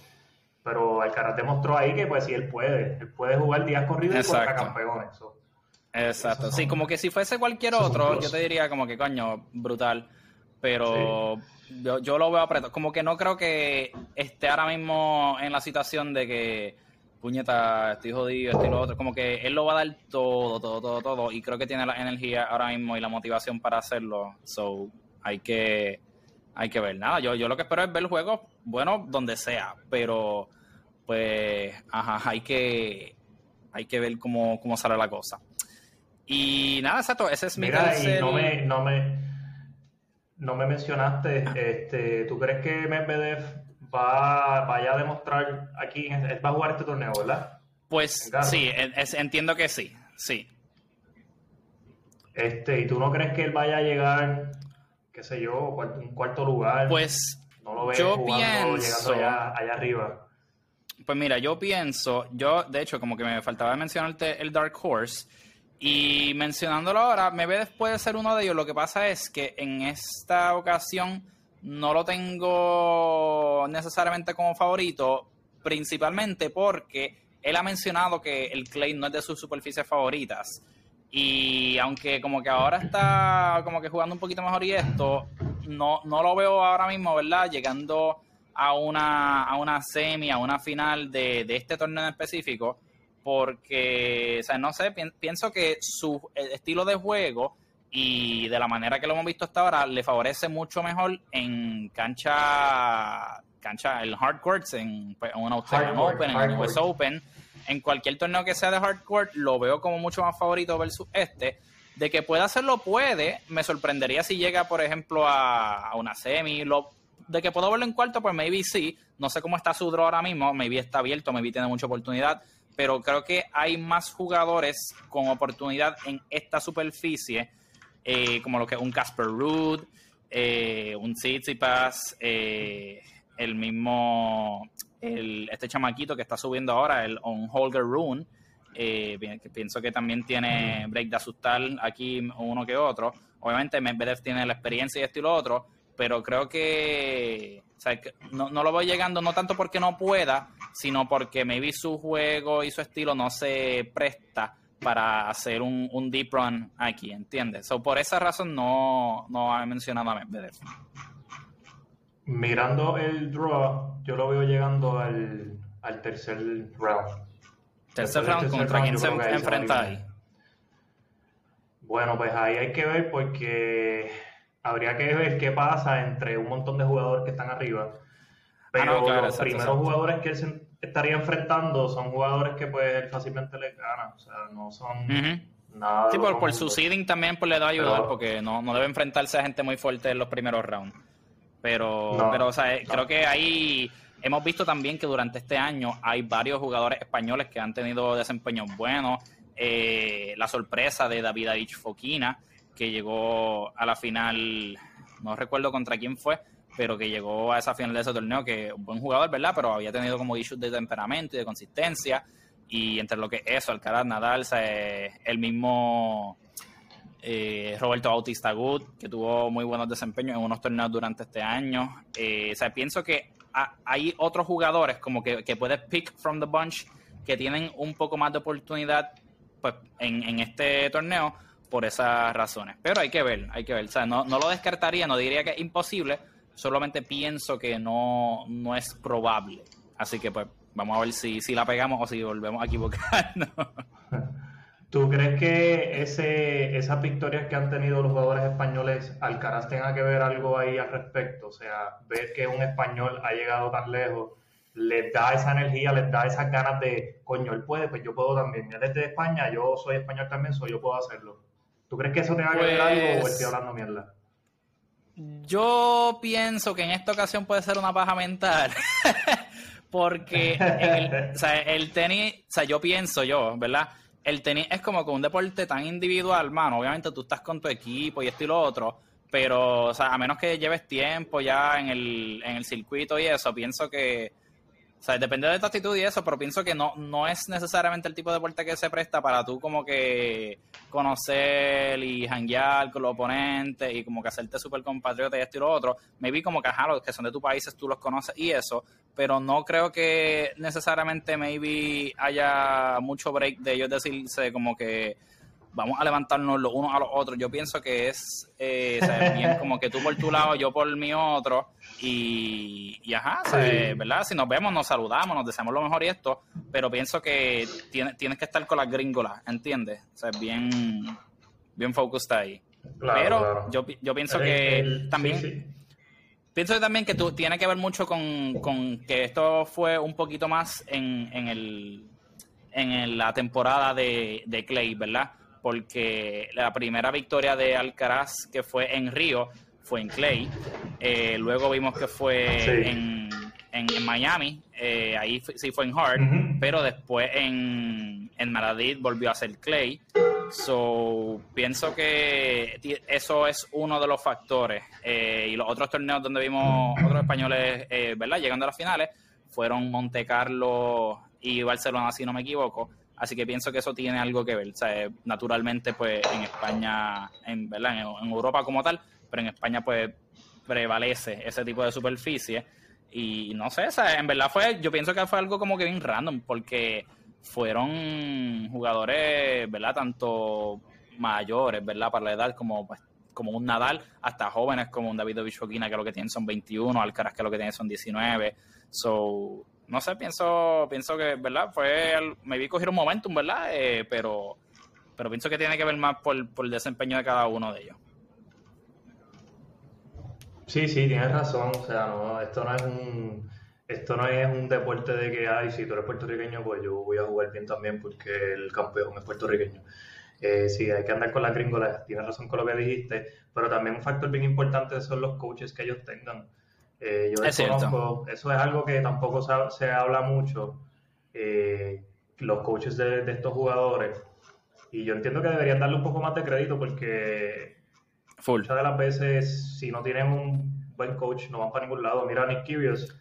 Pero Alcaraz demostró ahí que pues sí, él puede. Él puede jugar días corridos y contra campeones. Exacto. sí, como que si fuese cualquier otro, yo te diría como que coño, brutal. Pero yo, yo lo veo apretado. Como que no creo que esté ahora mismo en la situación de que puñeta, estoy jodido, estoy lo otro. Como que él lo va a dar todo, todo, todo, todo. Y creo que tiene la energía ahora mismo y la motivación para hacerlo. So, hay que, hay que ver. Nada, yo, yo lo que espero es ver el juego, bueno, donde sea. Pero, pues, ajá, hay que, hay que ver cómo, cómo sale la cosa. Y nada, exacto, ese es mi Mira, y no me, no me, no me mencionaste, este, ¿tú crees que Medvedev va, vaya a demostrar aquí, va a jugar este torneo, ¿verdad? Pues sí, entiendo que sí, sí. Este, ¿y tú no crees que él vaya a llegar, qué sé yo, un cuarto lugar? Pues no lo yo pienso, allá, allá, arriba. Pues mira, yo pienso, yo de hecho como que me faltaba mencionarte el Dark Horse y mencionándolo ahora, me ve después de ser uno de ellos. Lo que pasa es que en esta ocasión no lo tengo necesariamente como favorito, principalmente porque él ha mencionado que el clay no es de sus superficies favoritas. Y aunque como que ahora está como que jugando un poquito mejor y esto, no, no lo veo ahora mismo, ¿verdad? Llegando a una, a una semi, a una final de, de este torneo en específico, porque, o sea, no sé, pienso que su estilo de juego y de la manera que lo hemos visto hasta ahora, le favorece mucho mejor en cancha, cancha el hardcore, en, pues, en un Australian Open, en un US Open, en cualquier torneo que sea de hardcore, lo veo como mucho más favorito versus este. De que pueda hacerlo, puede. Me sorprendería si llega, por ejemplo, a, una semi. Lo, de que puedo verlo en cuarto, pues maybe sí. No sé cómo está su draw ahora mismo. Maybe está abierto, maybe tiene mucha oportunidad. Pero creo que hay más jugadores con oportunidad en esta superficie eh, como lo que es un Casper Ruud, eh, un Tsitsipas, eh, el mismo, este chamaquito que está subiendo ahora, el un Holger Rune, eh, pienso que también tiene break de asustar aquí uno que otro. Obviamente Medvedev tiene la experiencia y esto y lo otro, pero creo que, no, no, lo voy llegando no tanto porque no pueda, sino porque maybe su juego y su estilo no se presta para hacer un, un deep run aquí, ¿entiendes? So, por esa razón no, no he mencionado a Medvedev. Mirando el draw, yo lo veo llegando al, tercer round. ¿Tercer round? ¿Contra quién se enfrenta ahí? Bueno, pues ahí hay que ver porque habría que ver qué pasa entre un montón de jugadores que están arriba. Ah, Pero los primeros jugadores que él se estaría enfrentando son jugadores que pues fácilmente le ganan. O sea, no son nada. Sí, por, su seeding también pues, le da a ayudar porque no, no debe enfrentarse a gente muy fuerte en los primeros rounds. Pero, pero o sea, creo que ahí hemos visto también que durante este año hay varios jugadores españoles que han tenido desempeños buenos. Eh, la sorpresa de David Aich Foquina, que llegó a la final, no recuerdo contra quién fue, pero que llegó a esa final de ese torneo, que un buen jugador, ¿verdad? Pero había tenido como issues de temperamento y de consistencia. Y entre lo que es eso, Alcaraz, Nadal, el mismo eh, Roberto Bautista Good, que tuvo muy buenos desempeños en unos torneos durante este año. Eh, o sea, pienso que hay otros jugadores como que, que puedes pick from the bunch que tienen un poco más de oportunidad pues, en, en este torneo por esas razones. Pero hay que ver, hay que ver. O sea, no, lo descartaría, no diría que es imposible, solamente pienso que no, no es probable. Así que pues vamos a ver si, si la pegamos o si volvemos a equivocarnos. ¿Tú crees que ese, esas victorias que han tenido los jugadores españoles, Alcaraz tenga que ver algo ahí al respecto? O sea, ver que un español ha llegado tan lejos, les da esa energía, les da esas ganas de, coño, él puede, pues yo puedo también. Él de España, yo soy español también, soy yo puedo hacerlo. ¿Tú crees que eso tenga que ver algo o estoy hablando mierda? Yo pienso que en esta ocasión puede ser una paja mental. Porque el, o sea, el tenis, o sea, yo pienso yo, ¿verdad? el tenis es como que un deporte tan individual, mano. Obviamente tú estás con tu equipo y esto y lo otro, pero, o sea, a menos que lleves tiempo ya en el, en el circuito y eso, pienso que, o sea, depende de tu actitud y eso, pero pienso que no, no es necesariamente el tipo de deporte que se presta para tú como que conocer y hanguear con los oponentes y como que hacerte súper compatriota y esto y lo otro. Maybe como que, ajá, los que son de tu país tú los conoces y eso, pero no creo que necesariamente maybe haya mucho break de ellos decirse como que vamos a levantarnos los unos a los otros. Yo pienso que es eh, bien como que tú por tu lado, yo por mi otro. Y, y ajá, ¿verdad? Si nos vemos, nos saludamos, nos deseamos lo mejor y esto. Pero pienso que tienes, tienes que estar con las gringolas, ¿entiendes? O sea, bien, bien focused ahí. pero Yo, yo pienso que también... Pienso que también que tú, tiene que ver mucho con, con que esto fue un poquito más en, en, el, en la temporada de, de Clay, ¿verdad? Porque la primera victoria de Alcaraz que fue en Río fue en Clay. Eh, luego vimos que fue en, en, Miami, eh, ahí sí fue en Hard, pero después en, en Madrid volvió a ser Clay. So, pienso que eso es uno de los factores. Eh, y los otros torneos donde vimos otros españoles, ¿verdad? Llegando a las finales, fueron Monte Carlo y Barcelona, si no me equivoco. Así que pienso que eso tiene algo que ver. O sea, naturalmente, pues en España, en, ¿verdad? En, Europa como tal, pero en España, pues prevalece ese tipo de superficie. Y no sé, o sea, en verdad fue, yo pienso que fue algo como que bien random, porque fueron jugadores, ¿verdad? Tanto mayores, ¿verdad? Para la edad, como pues, como un Nadal, hasta jóvenes como un David Bichokina, que lo que tienen son 21, Alcaraz, que lo que tienen son 19. So, no sé, pienso, pienso que, ¿verdad? Fue, me vi coger un momentum, ¿verdad? Eh, pero, pero pienso que tiene que ver más por, el desempeño de cada uno de ellos. Sí, sí, tienes razón. O sea, no, esto no es un, esto no es un deporte de que, ay, si tú eres puertorriqueño, pues yo voy a jugar bien también porque el campeón es puertorriqueño. Eh, sí, hay que andar con la gringola, tienes razón con lo que dijiste, pero también un factor bien importante son los coaches que ellos tengan. Eh, yo desconozco, eso es algo que tampoco se, habla mucho, eh, los coaches de, estos jugadores. Y yo entiendo que deberían darle un poco más de crédito porque muchas de las veces, si no tienen un buen coach, no van para ningún lado. Mira, Nick Kyrgios,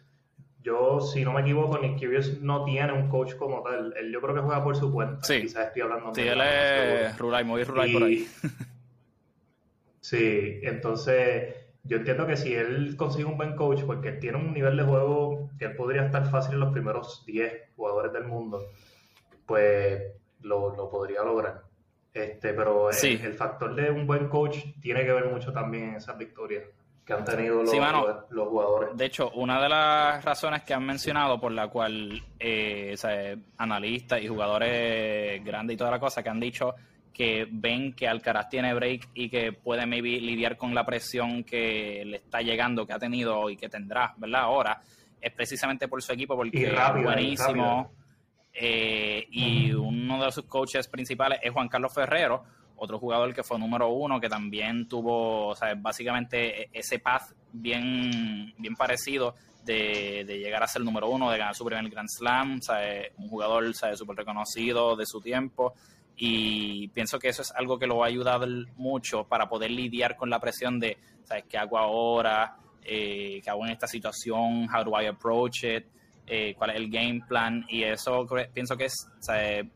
yo, si no me equivoco, Nick Kyrgios no tiene un coach como tal. Él, yo creo que juega por su cuenta. Sí, quizás estoy hablando. Sí, él es Rulay, muy Rulay por ahí. sí, entonces yo entiendo que si él consigue un buen coach, porque tiene un nivel de juego que él podría estar fácil en los primeros 10 jugadores del mundo, pues lo, lo podría lograr. Este, pero el, factor de un buen coach tiene que ver mucho también en esas victorias que han tenido los, los, jugadores. De hecho, una de las razones que han mencionado por la cual eh, analistas y jugadores grandes y toda la cosa que han dicho que ven que Alcaraz tiene break y que puede maybe lidiar con la presión que le está llegando, que ha tenido y que tendrá, ¿verdad? Ahora, es precisamente por su equipo, porque es buenísimo. Eh, y uno de sus coaches principales es Juan Carlos Ferrero, otro jugador que fue número uno, que también tuvo, o sea, básicamente e-, ese path bien, bien parecido de, llegar a ser número uno, de ganar su primer Grand Slam, sea, un jugador súper reconocido de su tiempo. Y pienso que eso es algo que lo va a ayudar mucho para poder lidiar con la presión de, ¿sabes? ¿Qué hago ahora? Eh, ¿Qué hago en esta situación? ¿How do I approach it? Eh, cuál es el game plan y eso pienso que es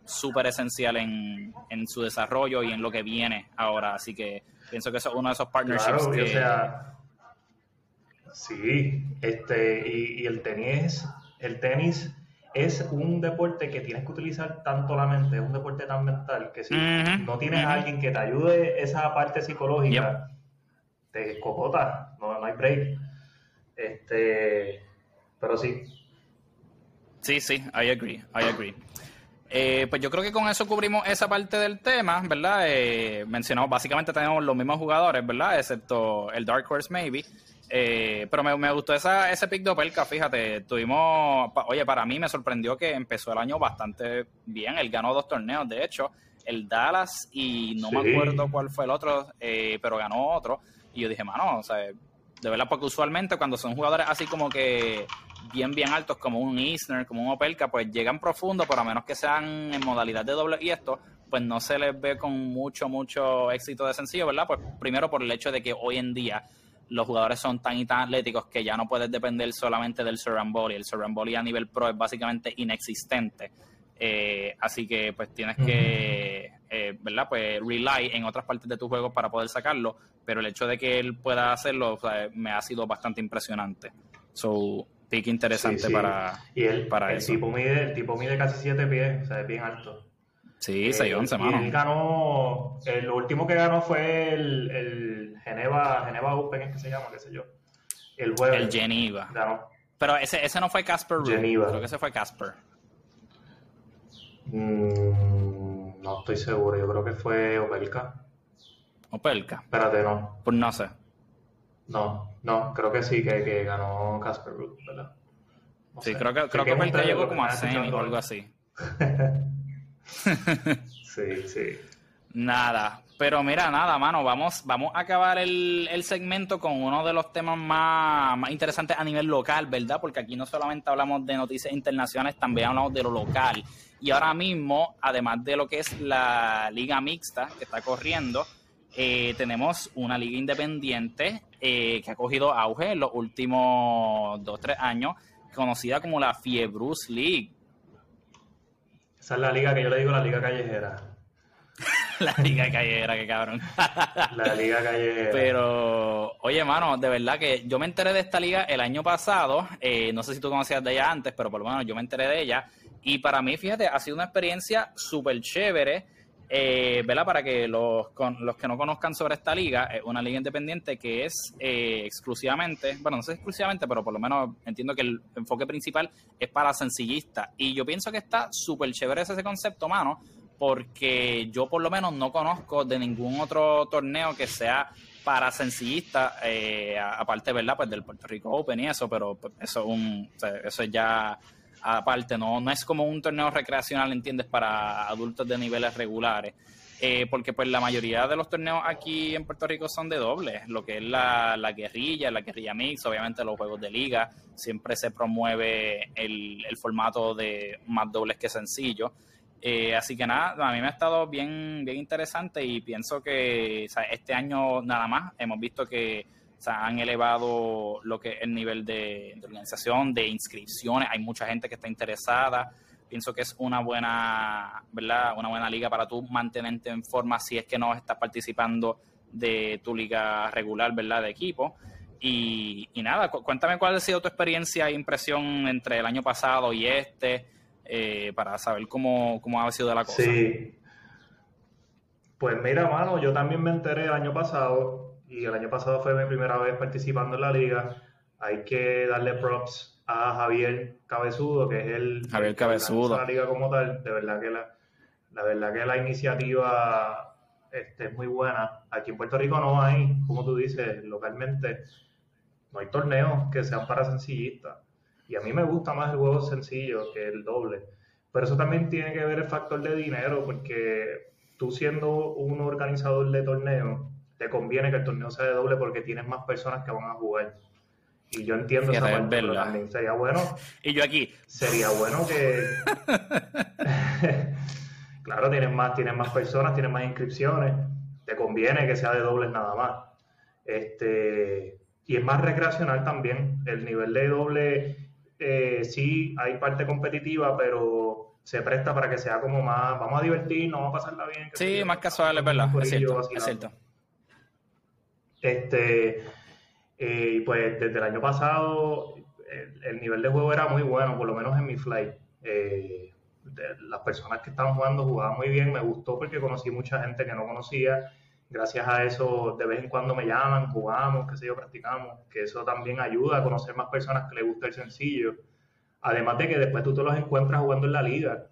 súper esencial en, en, su desarrollo y en lo que viene ahora. Así que pienso que eso es uno de esos partnerships que... O sea, sí, este, y, el tenis, el tenis es un deporte que tienes que utilizar tanto la mente, es un deporte tan mental que si no tienes a alguien que te ayude esa parte psicológica, te cocota, no, no hay break. Este, pero sí, Sí, sí, I agree, I agree. Eh, pues yo creo que con eso cubrimos esa parte del tema, ¿verdad? Eh, mencionamos, básicamente tenemos los mismos jugadores, ¿verdad? Excepto el Dark Horse, maybe. Eh, pero me, gustó esa, ese pick de Opelka, fíjate, tuvimos, oye, para mí me sorprendió que empezó el año bastante bien, él ganó dos torneos, de hecho, el Dallas y no me acuerdo cuál fue el otro, eh, pero ganó otro, y yo dije, mano, o sea, de verdad, porque usualmente cuando son jugadores así como que bien, bien altos como un Isner, como un Opelka, pues llegan profundo, pero a menos que sean en modalidad de doble y esto, pues no se les ve con mucho, mucho éxito de sencillo, ¿verdad? Pues primero por el hecho de que hoy en día los jugadores son tan y tan atléticos que ya no puedes depender solamente del surround El surround a nivel pro es básicamente inexistente. Eh, así que pues tienes que, eh, ¿verdad? Pues rely en otras partes de tu juego para poder sacarlo, pero el hecho de que él pueda hacerlo me ha sido bastante impresionante. So, pick interesante para, y el, para el Tipo mide, el tipo mide casi 7 pies, o sea, es bien alto. Sí, 6'11, eh, mano. Él ganó, el último que ganó fue el, el Geneva, Geneva Open, es que se llama, qué sé yo. El jueves. El Geneva. Ganó. Pero ese, ese no fue Casper Geneva. Creo que ese fue Casper. Mm, no estoy seguro, yo creo que fue Opelka. Opelka. Espérate, no. Pues no sé. No, no, creo que sí, que, que ganó Casper Ruud, ¿verdad? sí, creo que, creo que, Opelka llegó como a semi o algo así. sí, sí. Nada, pero mira, nada, mano, vamos, vamos a acabar el, el segmento con uno de los temas más, más, interesantes a nivel local, ¿verdad? Porque aquí no solamente hablamos de noticias internacionales, también hablamos de lo local. Y ahora mismo, además de lo que es la liga mixta que está corriendo, eh, tenemos una liga independiente eh, que ha cogido auge en los últimos dos tres años, conocida como la Fiebrus League. Esa es la liga que yo le digo la liga callejera. la liga callejera, qué cabrón. la liga callejera. Pero, oye, mano, de verdad que yo me enteré de esta liga el año pasado. Eh, no sé si tú conocías de ella antes, pero por lo menos yo me enteré de ella. Y para mí, fíjate, ha sido una experiencia súper chévere eh, Para que los, los que no conozcan sobre esta liga, es una liga independiente que es eh, exclusivamente, bueno, no sé exclusivamente, pero por lo menos entiendo que el enfoque principal es para sencillistas. Y yo pienso que está súper chévere ese concepto, mano, porque yo por lo menos no conozco de ningún otro torneo que sea para sencillistas, eh, aparte, ¿verdad? Pues del Puerto Rico Open y eso, pero pues, eso es un, eso es ya aparte, no, no es como un torneo recreacional, ¿entiendes? Para adultos de niveles regulares. Eh, porque pues la mayoría de los torneos aquí en Puerto Rico son de doble, lo que es la, la, guerrilla, la guerrilla mix, obviamente los juegos de liga, siempre se promueve el, el formato de más dobles que sencillo. Eh, así que nada, a mí me ha estado bien, bien interesante y pienso que este año nada más hemos visto que han elevado lo que el nivel de, organización, de inscripciones. Hay mucha gente que está interesada. Pienso que es una buena, ¿verdad? Una buena liga para tú mantenerte en forma si es que no estás participando de tu liga regular, ¿verdad? De equipo. Y, nada, cuéntame cuál ha sido tu experiencia e impresión entre el año pasado y este, eh, para saber cómo, cómo ha sido la cosa. Sí. Pues mira, mano, yo también me enteré el año pasado, y el año pasado fue mi primera vez participando en la liga. Hay que darle props a Javier Cabezudo, que es el Javier Cabezudo. la liga como tal. De verdad que la, la verdad que la iniciativa este, es muy buena. Aquí en Puerto Rico no hay, como tú dices, localmente no hay torneos que sean para sencillistas. Y a mí me gusta más el juego sencillo que el doble. Pero eso también tiene que ver el factor de dinero, porque tú siendo un organizador de torneo, te conviene que el torneo sea de doble porque tienes más personas que van a jugar. Y yo entiendo esa parte, también sería bueno. Y yo aquí. Sería bueno que. claro, tienes más, tienes más personas, tienes más inscripciones. Te conviene que sea de dobles nada más. Este, y es más recreacional también. El nivel de doble, eh, sí, hay parte competitiva, pero se presta para que sea como más, vamos a divertirnos, vamos a pasarla bien. Sí, más casual, es verdad. Es cierto, es cierto. Este, eh, y pues desde el año pasado el, nivel de juego era muy bueno, por lo menos en mi flight. Eh, las personas que estaban jugando jugaban muy bien, me gustó porque conocí mucha gente que no conocía gracias a eso de vez en cuando me llaman, jugamos, qué sé yo, practicamos, que eso también ayuda a conocer más personas que les gusta el sencillo. Además de que después tú te los encuentras jugando en la liga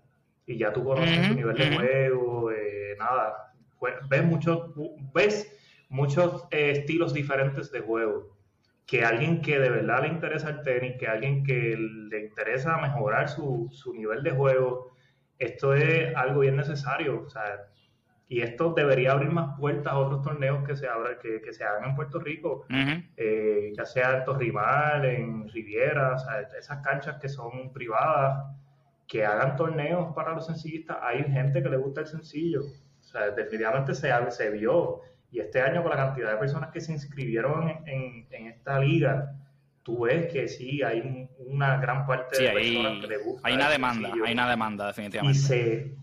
y ya tú conoces su nivel de juego, eh, nada, ves muchos, ves muchos eh, estilos diferentes de juego. Que alguien que de verdad le interesa el tenis, que alguien que le interesa mejorar su, su nivel de juego, esto es algo bien necesario. O sea, y esto debería abrir más puertas a otros torneos que se abran, que, se hagan en Puerto Rico, eh, ya sea en Torrimal, en Riviera, o sea, esas canchas que son privadas, que hagan torneos para los sencillistas. Hay gente que le gusta el sencillo, o sea, definitivamente se, se vio. Y este año con la cantidad de personas que se inscribieron en, esta liga, tú ves que sí, hay una gran parte de personas que le gusta. Hay una demanda, hay una demanda definitivamente. Y se,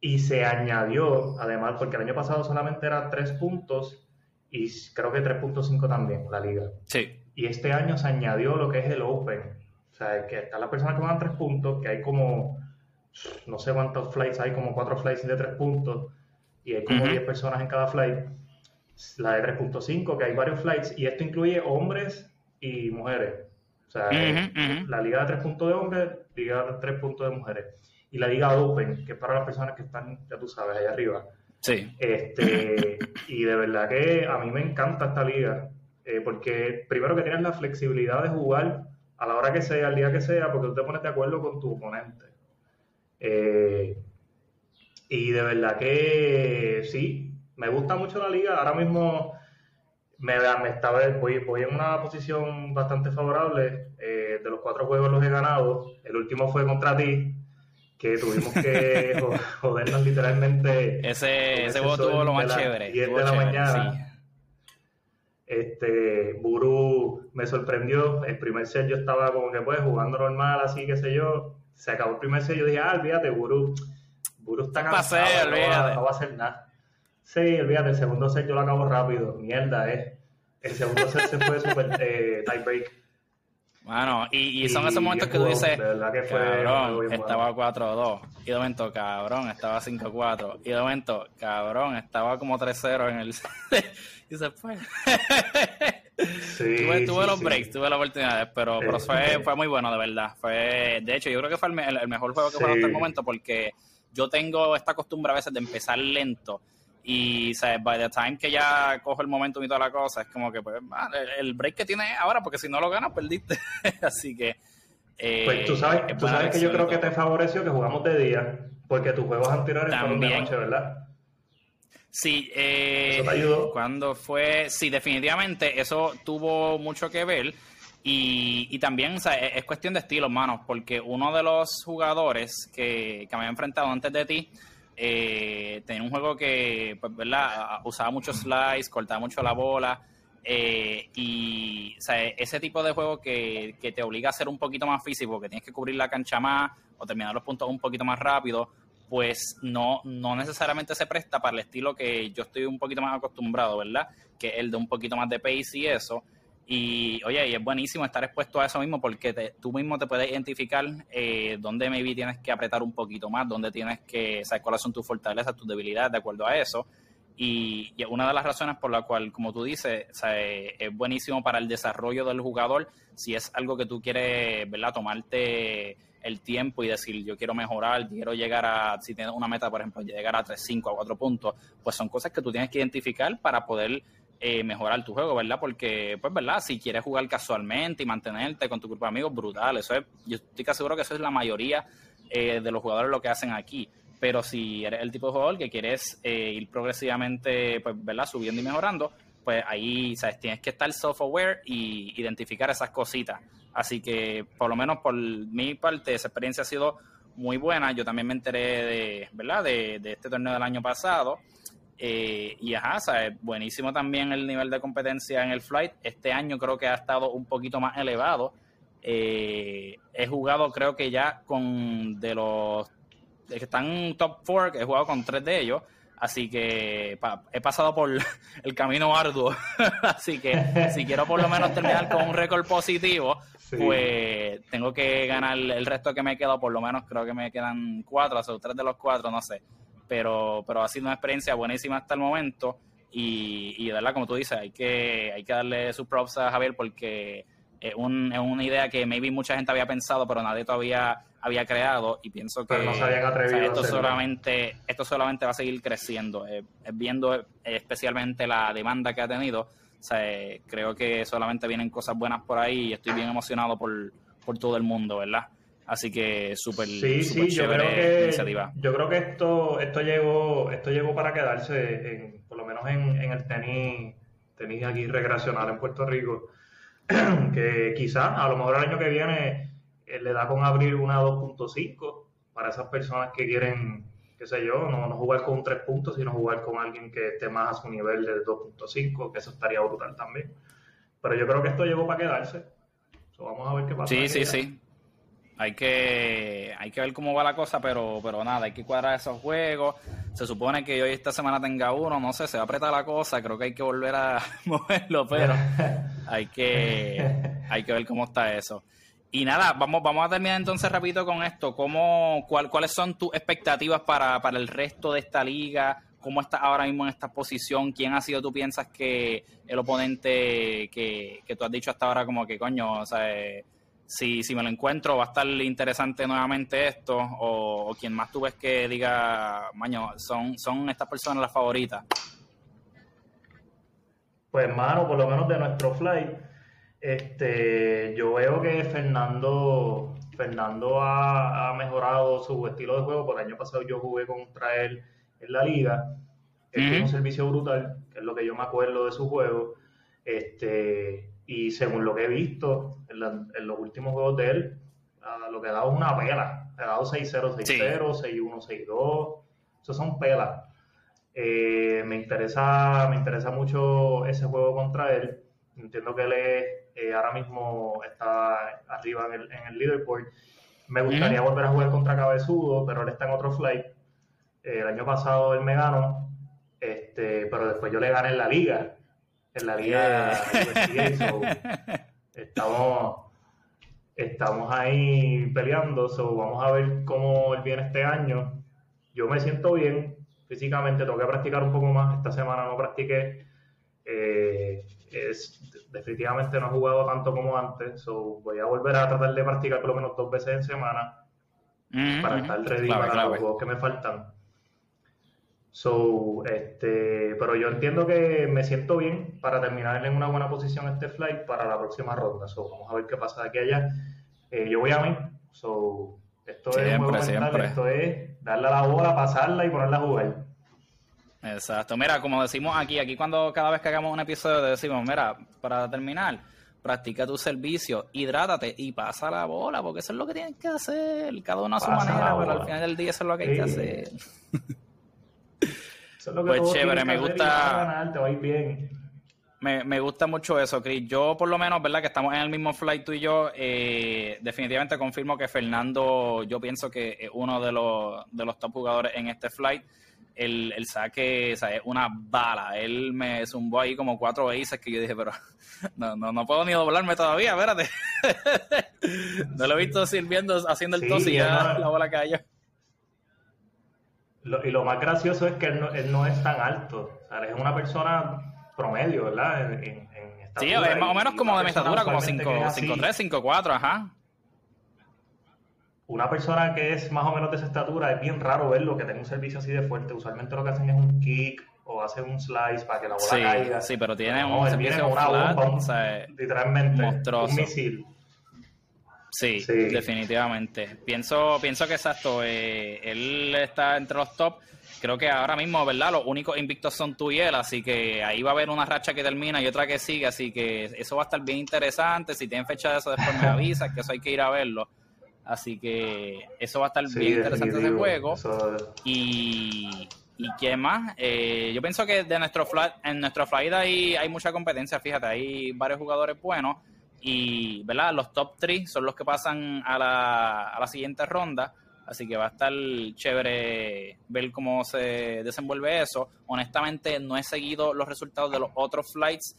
y se añadió, además, porque el año pasado solamente eran tres puntos y creo que 3.5 también la liga. Sí. Y este año se añadió lo que es el Open. O sea, que están las personas que van a tres puntos, que hay como, no sé cuántos flights hay, como cuatro flights de tres puntos, y hay como 10 personas en cada flight. La de 3.5, que hay varios flights, y esto incluye hombres y mujeres. O sea, la liga de tres puntos de hombres, liga de tres puntos de mujeres y la Liga Open, que es para las personas que están, ya tú sabes, allá arriba. Sí. Este, y de verdad que a mí me encanta esta liga, eh, porque primero que tienes la flexibilidad de jugar a la hora que sea, al día que sea, porque tú te pones de acuerdo con tu oponente. Eh, y de verdad que sí, me gusta mucho la liga. Ahora mismo me, me estaba, voy, voy en una posición bastante favorable. Eh, de los cuatro juegos los he ganado. El último fue contra ti que tuvimos que jodernos literalmente. Ese, ese juego tuvo lo más chévere. 10 de la mañana. Este, Buru me sorprendió. El primer set yo estaba como que pues jugando normal, así, qué sé yo. Se acabó el primer set, yo dije, ah, olvídate, Buru. Buru está cansado, no, va, no va a hacer nada. Sí, olvídate, el segundo set yo lo acabo rápido. Mierda, eh. El segundo set se fue super eh, tie break. Bueno, y, y son esos momentos que tú dices, cabrón, estaba 4-2. Y de momento, cabrón, estaba 5-4. Y de momento, cabrón, estaba como 3-0 en el... y se fue. tuve, tuve los breaks, tuve las oportunidades, pero, pero fue, fue muy bueno, de verdad. Fue, de hecho, yo creo que fue el, mejor juego que jugué hasta el momento porque yo tengo esta costumbre a veces de empezar lento y, ¿sabes? By the time que ya cojo el momento y toda la cosa, es como que, pues, el break que tiene ahora, porque si no lo ganas, perdiste. Así que. Eh, pues tú sabes, tú sabes que yo creo que te favoreció que jugamos de día, porque tus juegos anteriores fueron de noche, ¿verdad? Sí, eh, ¿Eso te ayudó? Cuando fue, sí, definitivamente eso tuvo mucho que ver. Y, y también o sea, es, cuestión de estilo, manos, porque uno de los jugadores que, que me había enfrentado antes de ti, eh, tenía un juego que, pues, ¿verdad? Usaba muchos slides, cortaba mucho la bola. Eh, y ese tipo de juego que, te obliga a ser un poquito más físico, porque tienes que cubrir la cancha más o terminar los puntos un poquito más rápido, pues no, no necesariamente se presta para el estilo que yo estoy un poquito más acostumbrado, ¿verdad? Que el de un poquito más de pace y eso. Y oye, y es buenísimo estar expuesto a eso mismo porque tú mismo te puedes identificar eh, dónde maybe tienes que apretar un poquito más, dónde tienes que, saber cuáles son tus fortalezas, tus debilidades de acuerdo a eso. Y, una de las razones por la cual, como tú dices, es buenísimo para el desarrollo del jugador si es algo que tú quieres, ¿verdad? Tomarte el tiempo y decir, yo quiero mejorar, quiero llegar a, si tienes una meta, por ejemplo, llegar a 3, 5, a 4 puntos, pues son cosas que tú tienes que identificar para poder eh, mejorar tu juego, ¿verdad? Porque, pues, ¿verdad? Si quieres jugar casualmente y mantenerte con tu grupo de amigos, brutal. Eso es, yo estoy casi seguro que eso es la mayoría eh, de los jugadores lo que hacen aquí. Pero si eres el tipo de jugador que quieres eh, ir progresivamente, pues, ¿verdad? Subiendo y mejorando, pues ahí, ¿sabes? Tienes que estar self-aware y identificar esas cositas. Así que, por lo menos por mi parte, esa experiencia ha sido muy buena. Yo también me enteré de, ¿verdad? De, este torneo del año pasado. Eh, y ajá, ¿sabes? buenísimo también el nivel de competencia en el flight. Este año creo que ha estado un poquito más elevado. Eh, he jugado, creo que ya con de los que están top 4, he jugado con tres de ellos. Así que he pasado por el camino arduo. Así que si quiero por lo menos terminar con un récord positivo, pues tengo que ganar el resto que me he quedado, por lo menos creo que me quedan cuatro, o sea, tres de los cuatro, no sé. Pero, pero ha sido una experiencia buenísima hasta el momento. Y, y de verdad, como tú dices, hay que, hay que darle sus props a Javier porque es, un, es una idea que maybe mucha gente había pensado, pero nadie todavía había creado. Y pienso que esto solamente esto solamente va a seguir creciendo. Eh, viendo especialmente la demanda que ha tenido eh, creo que solamente vienen cosas buenas por ahí y estoy bien emocionado por, por todo el mundo verdad así que súper sí, sí, yo creo que, iniciativa yo creo que esto esto llegó esto llegó para quedarse por lo menos en, en el tenis tenis aquí recreacional en Puerto Rico que quizás a lo mejor el año que viene eh, le da con abrir una 2.5 para esas personas que quieren, qué sé yo, no, no jugar con 3 puntos, sino jugar con alguien que esté más a su nivel del 2.5, que eso estaría brutal también. Pero yo creo que esto llegó para quedarse. vamos a ver qué pasa. Sí, sí, sí. Hay que, hay que ver cómo va la cosa, pero, pero nada, hay que cuadrar esos juegos. Se supone que hoy esta semana tenga uno, no sé, se va a apretar la cosa, creo que hay que volver a moverlo, pero hay que, hay que ver cómo está eso. Y nada, vamos, vamos a terminar entonces rapidito con esto. ¿Cómo, cuál, ¿Cuáles son tus expectativas para, para el resto de esta liga? ¿Cómo estás ahora mismo en esta posición? ¿Quién ha sido, tú piensas, que el oponente que, que tú has dicho hasta ahora como que, coño, o sea, eh, si, si me lo encuentro va a estar interesante nuevamente esto? ¿O, o quien más tú ves que diga, maño, son, son estas personas las favoritas? Pues, hermano, por lo menos de nuestro flight este, yo veo que Fernando, Fernando ha, mejorado su estilo de juego. Por el año pasado yo jugué contra él en la liga. Él tiene un servicio brutal, que es lo que yo me acuerdo de su juego. Este, y según lo que he visto en, los últimos juegos de él, lo que ha dado es una pela. Ha dado 6-0, 6-0, 6-1, 6-2. Esos son pelas. Eh, me interesa, me interesa mucho ese juego contra él. Entiendo que él es eh, ahora mismo está arriba en el, en el leaderboard. Me gustaría volver a jugar contra Cabezudo, pero él está en otro flight. Eh, el año pasado él me ganó, este, pero después yo le gané en la liga. En la liga estamos, estamos ahí peleando. So, vamos a ver cómo él viene este año. Yo me siento bien físicamente, tengo que practicar un poco más. Esta semana no practiqué. Eh, es, definitivamente no he jugado tanto como antes, so voy a volver a tratar de practicar por lo menos dos veces en semana para estar ready para los juegos que me faltan. So, este, pero yo entiendo que me siento bien para terminar en una buena posición este flight para la próxima ronda. So, vamos a ver qué pasa de aquí a allá. Eh, yo voy a mí. So, esto es mental, esto es darle a la bola, pasarla y ponerla a jugar. Exacto. Mira, como decimos aquí, aquí cuando cada vez que hagamos un episodio decimos, mira, para terminar, practica tu servicio, hidrátate y pasa la bola, porque eso es lo que tienes que hacer, cada uno a su manera, pero al final del día eso es lo que hay que hacer. Eso es lo que pues chévere, me gusta. Me, me, gusta mucho eso, Chris. Yo, por lo menos, ¿verdad? Que estamos en el mismo flight tú y yo. Eh, definitivamente confirmo que Fernando, yo pienso que es uno de los, de los top jugadores en este flight. el, el saque o sea, es una bala. Él me zumbó ahí como cuatro veces que yo dije, pero no, no, no puedo ni doblarme todavía, espérate. no lo he visto sirviendo, haciendo el tos y ya la bola cayó. Y lo más gracioso es que él no, él no es tan alto. O sea, es una persona promedio, ¿verdad? En, en, sí, es más o menos como de mi estatura, como 5'3, 5'4, ajá una persona que es más o menos de esa estatura, es bien raro verlo que tenga un servicio así de fuerte. Usualmente lo que hacen es un kick o hacen un slice para que la bola caiga. Sí, pero tiene un servicio una bomba, literalmente un misil. Sí, definitivamente. Pienso, pienso que exacto, eh, él está entre los top. Creo que ahora mismo, ¿verdad? Los únicos invictos son tú y él, así que ahí va a haber una racha que termina y otra que sigue, así que eso va a estar bien interesante. Si tienen fecha de eso, después me avisas, que eso hay que ir a verlo. Así que eso va a estar bien interesante ese juego. Y, y qué más, eh, yo pienso que de nuestro en nuestro flight hay, hay mucha competencia, fíjate, hay varios jugadores buenos y ¿verdad? los top 3 son los que pasan a la, a la siguiente ronda. Así que va a estar chévere ver cómo se desenvuelve eso. Honestamente, no he seguido los resultados de los otros flights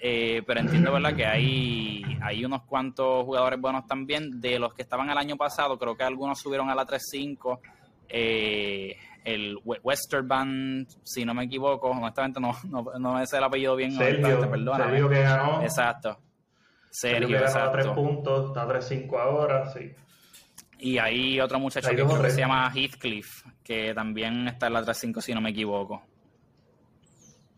eh, pero entiendo verdad que hay, hay unos cuantos jugadores buenos también. De los que estaban el año pasado, creo que algunos subieron a la 3-5. Eh, el Westerban, si no me equivoco, honestamente no, no, no es el apellido bien. Sergio, Sergio que ganó. Exacto. Sergio, ganó a 3 puntos, está a 3-5 ahora, sí. Y hay otro muchacho que, se llama Heathcliff, que también está en la 3-5, si no me equivoco.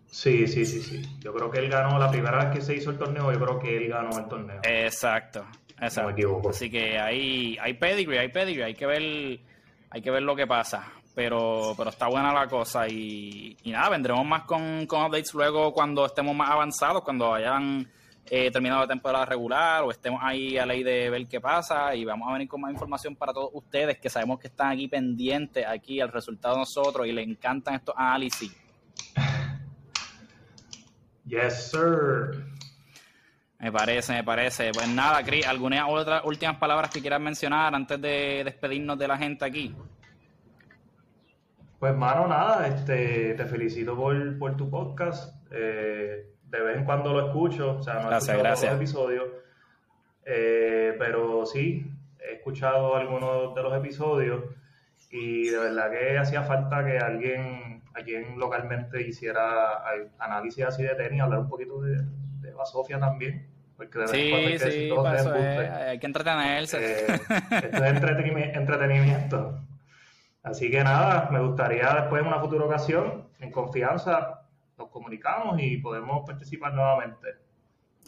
Sí, sí, sí, sí. Yo creo que él ganó la primera vez que se hizo el torneo, yo creo que él ganó el torneo. Exacto, exacto. No me equivoco. Así que hay, hay pedigree, hay pedigree, hay que ver, hay que ver lo que pasa. Pero, pero está buena la cosa y, nada, vendremos más con, con updates luego cuando estemos más avanzados, cuando hayan eh, terminado la temporada regular o estemos ahí a ley de ver qué pasa y vamos a venir con más información para todos ustedes que sabemos que están aquí pendientes aquí al resultado de nosotros y les encantan estos análisis. Yes, sir. Me parece, me parece. Pues nada, Cris, ¿algunas otras últimas palabras que quieras mencionar antes de despedirnos de la gente aquí? Pues, mano, nada, este, te felicito por, por tu podcast. Eh, de vez en cuando lo escucho, o sea, no he gracias, escuchado gracias. todos los episodios, eh, pero sí, he escuchado algunos de los episodios y de verdad que hacía falta que alguien a quien localmente hiciera análisis así de tenis, hablar un poquito de, de basofia también. Porque de sí, hay que sí, eso es, hay que entretenerse. Eh, esto es entretenimiento. Así que nada, me gustaría después en una futura ocasión, en confianza, nos comunicamos y podemos participar nuevamente.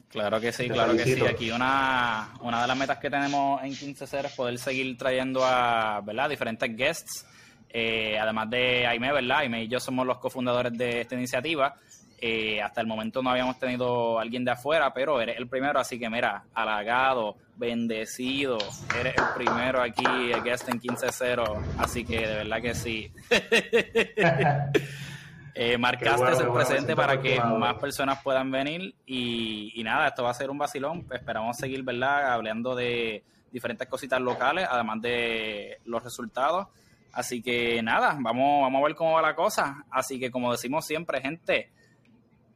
Claro que sí, claro que sí. Aquí una, una de las metas que tenemos en 15 es poder seguir trayendo a ¿verdad? diferentes guests eh, además de Aime, ¿verdad? Aime y yo somos los cofundadores de esta iniciativa. Eh, hasta el momento no habíamos tenido a alguien de afuera, pero eres el primero, así que mira, halagado, bendecido, eres el primero aquí, el guest en 15-0, así que de verdad que sí. eh, marcaste el presente para que más personas puedan venir y, y, nada, esto va a ser un vacilón, esperamos seguir, ¿verdad? Hablando de diferentes cositas locales, además de los resultados. Así que nada, vamos, vamos a ver cómo va la cosa. Así que como decimos siempre, gente,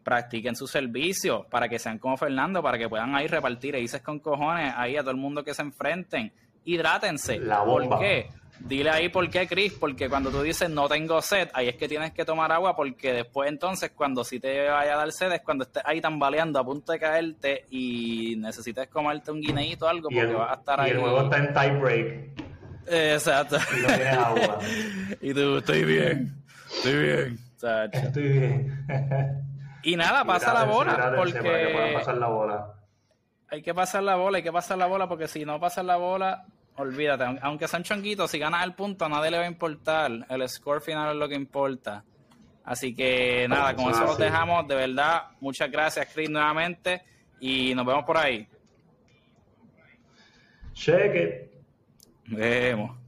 practiquen su servicio para que sean como Fernando, para que puedan ahí repartir dices con cojones ahí a todo el mundo que se enfrenten. Hidrátense. La ¿Por qué? Dile ahí por qué, Chris, porque cuando tú dices no tengo sed, ahí es que tienes que tomar agua, porque después entonces cuando sí te vaya a dar sed es cuando estés ahí tambaleando a punto de caerte y necesites comerte un guineíto o algo, porque vas a estar ahí. Y el juego está en tie break. Exacto. Y no tienes agua. y tú, estoy bien, estoy bien. Estoy bien. y nada, pasa la bola. Porque... que pasar la bola. Hay que pasar la bola, hay que pasar la bola, porque si no pasas la bola, olvídate. Aunque sean chonguitos, si ganas el punto, a nadie le va a importar. El score final es lo que importa. Así que nada, con eso los dejamos. De verdad, muchas gracias, Chris, nuevamente. Y nos vemos por ahí. It. Vemos.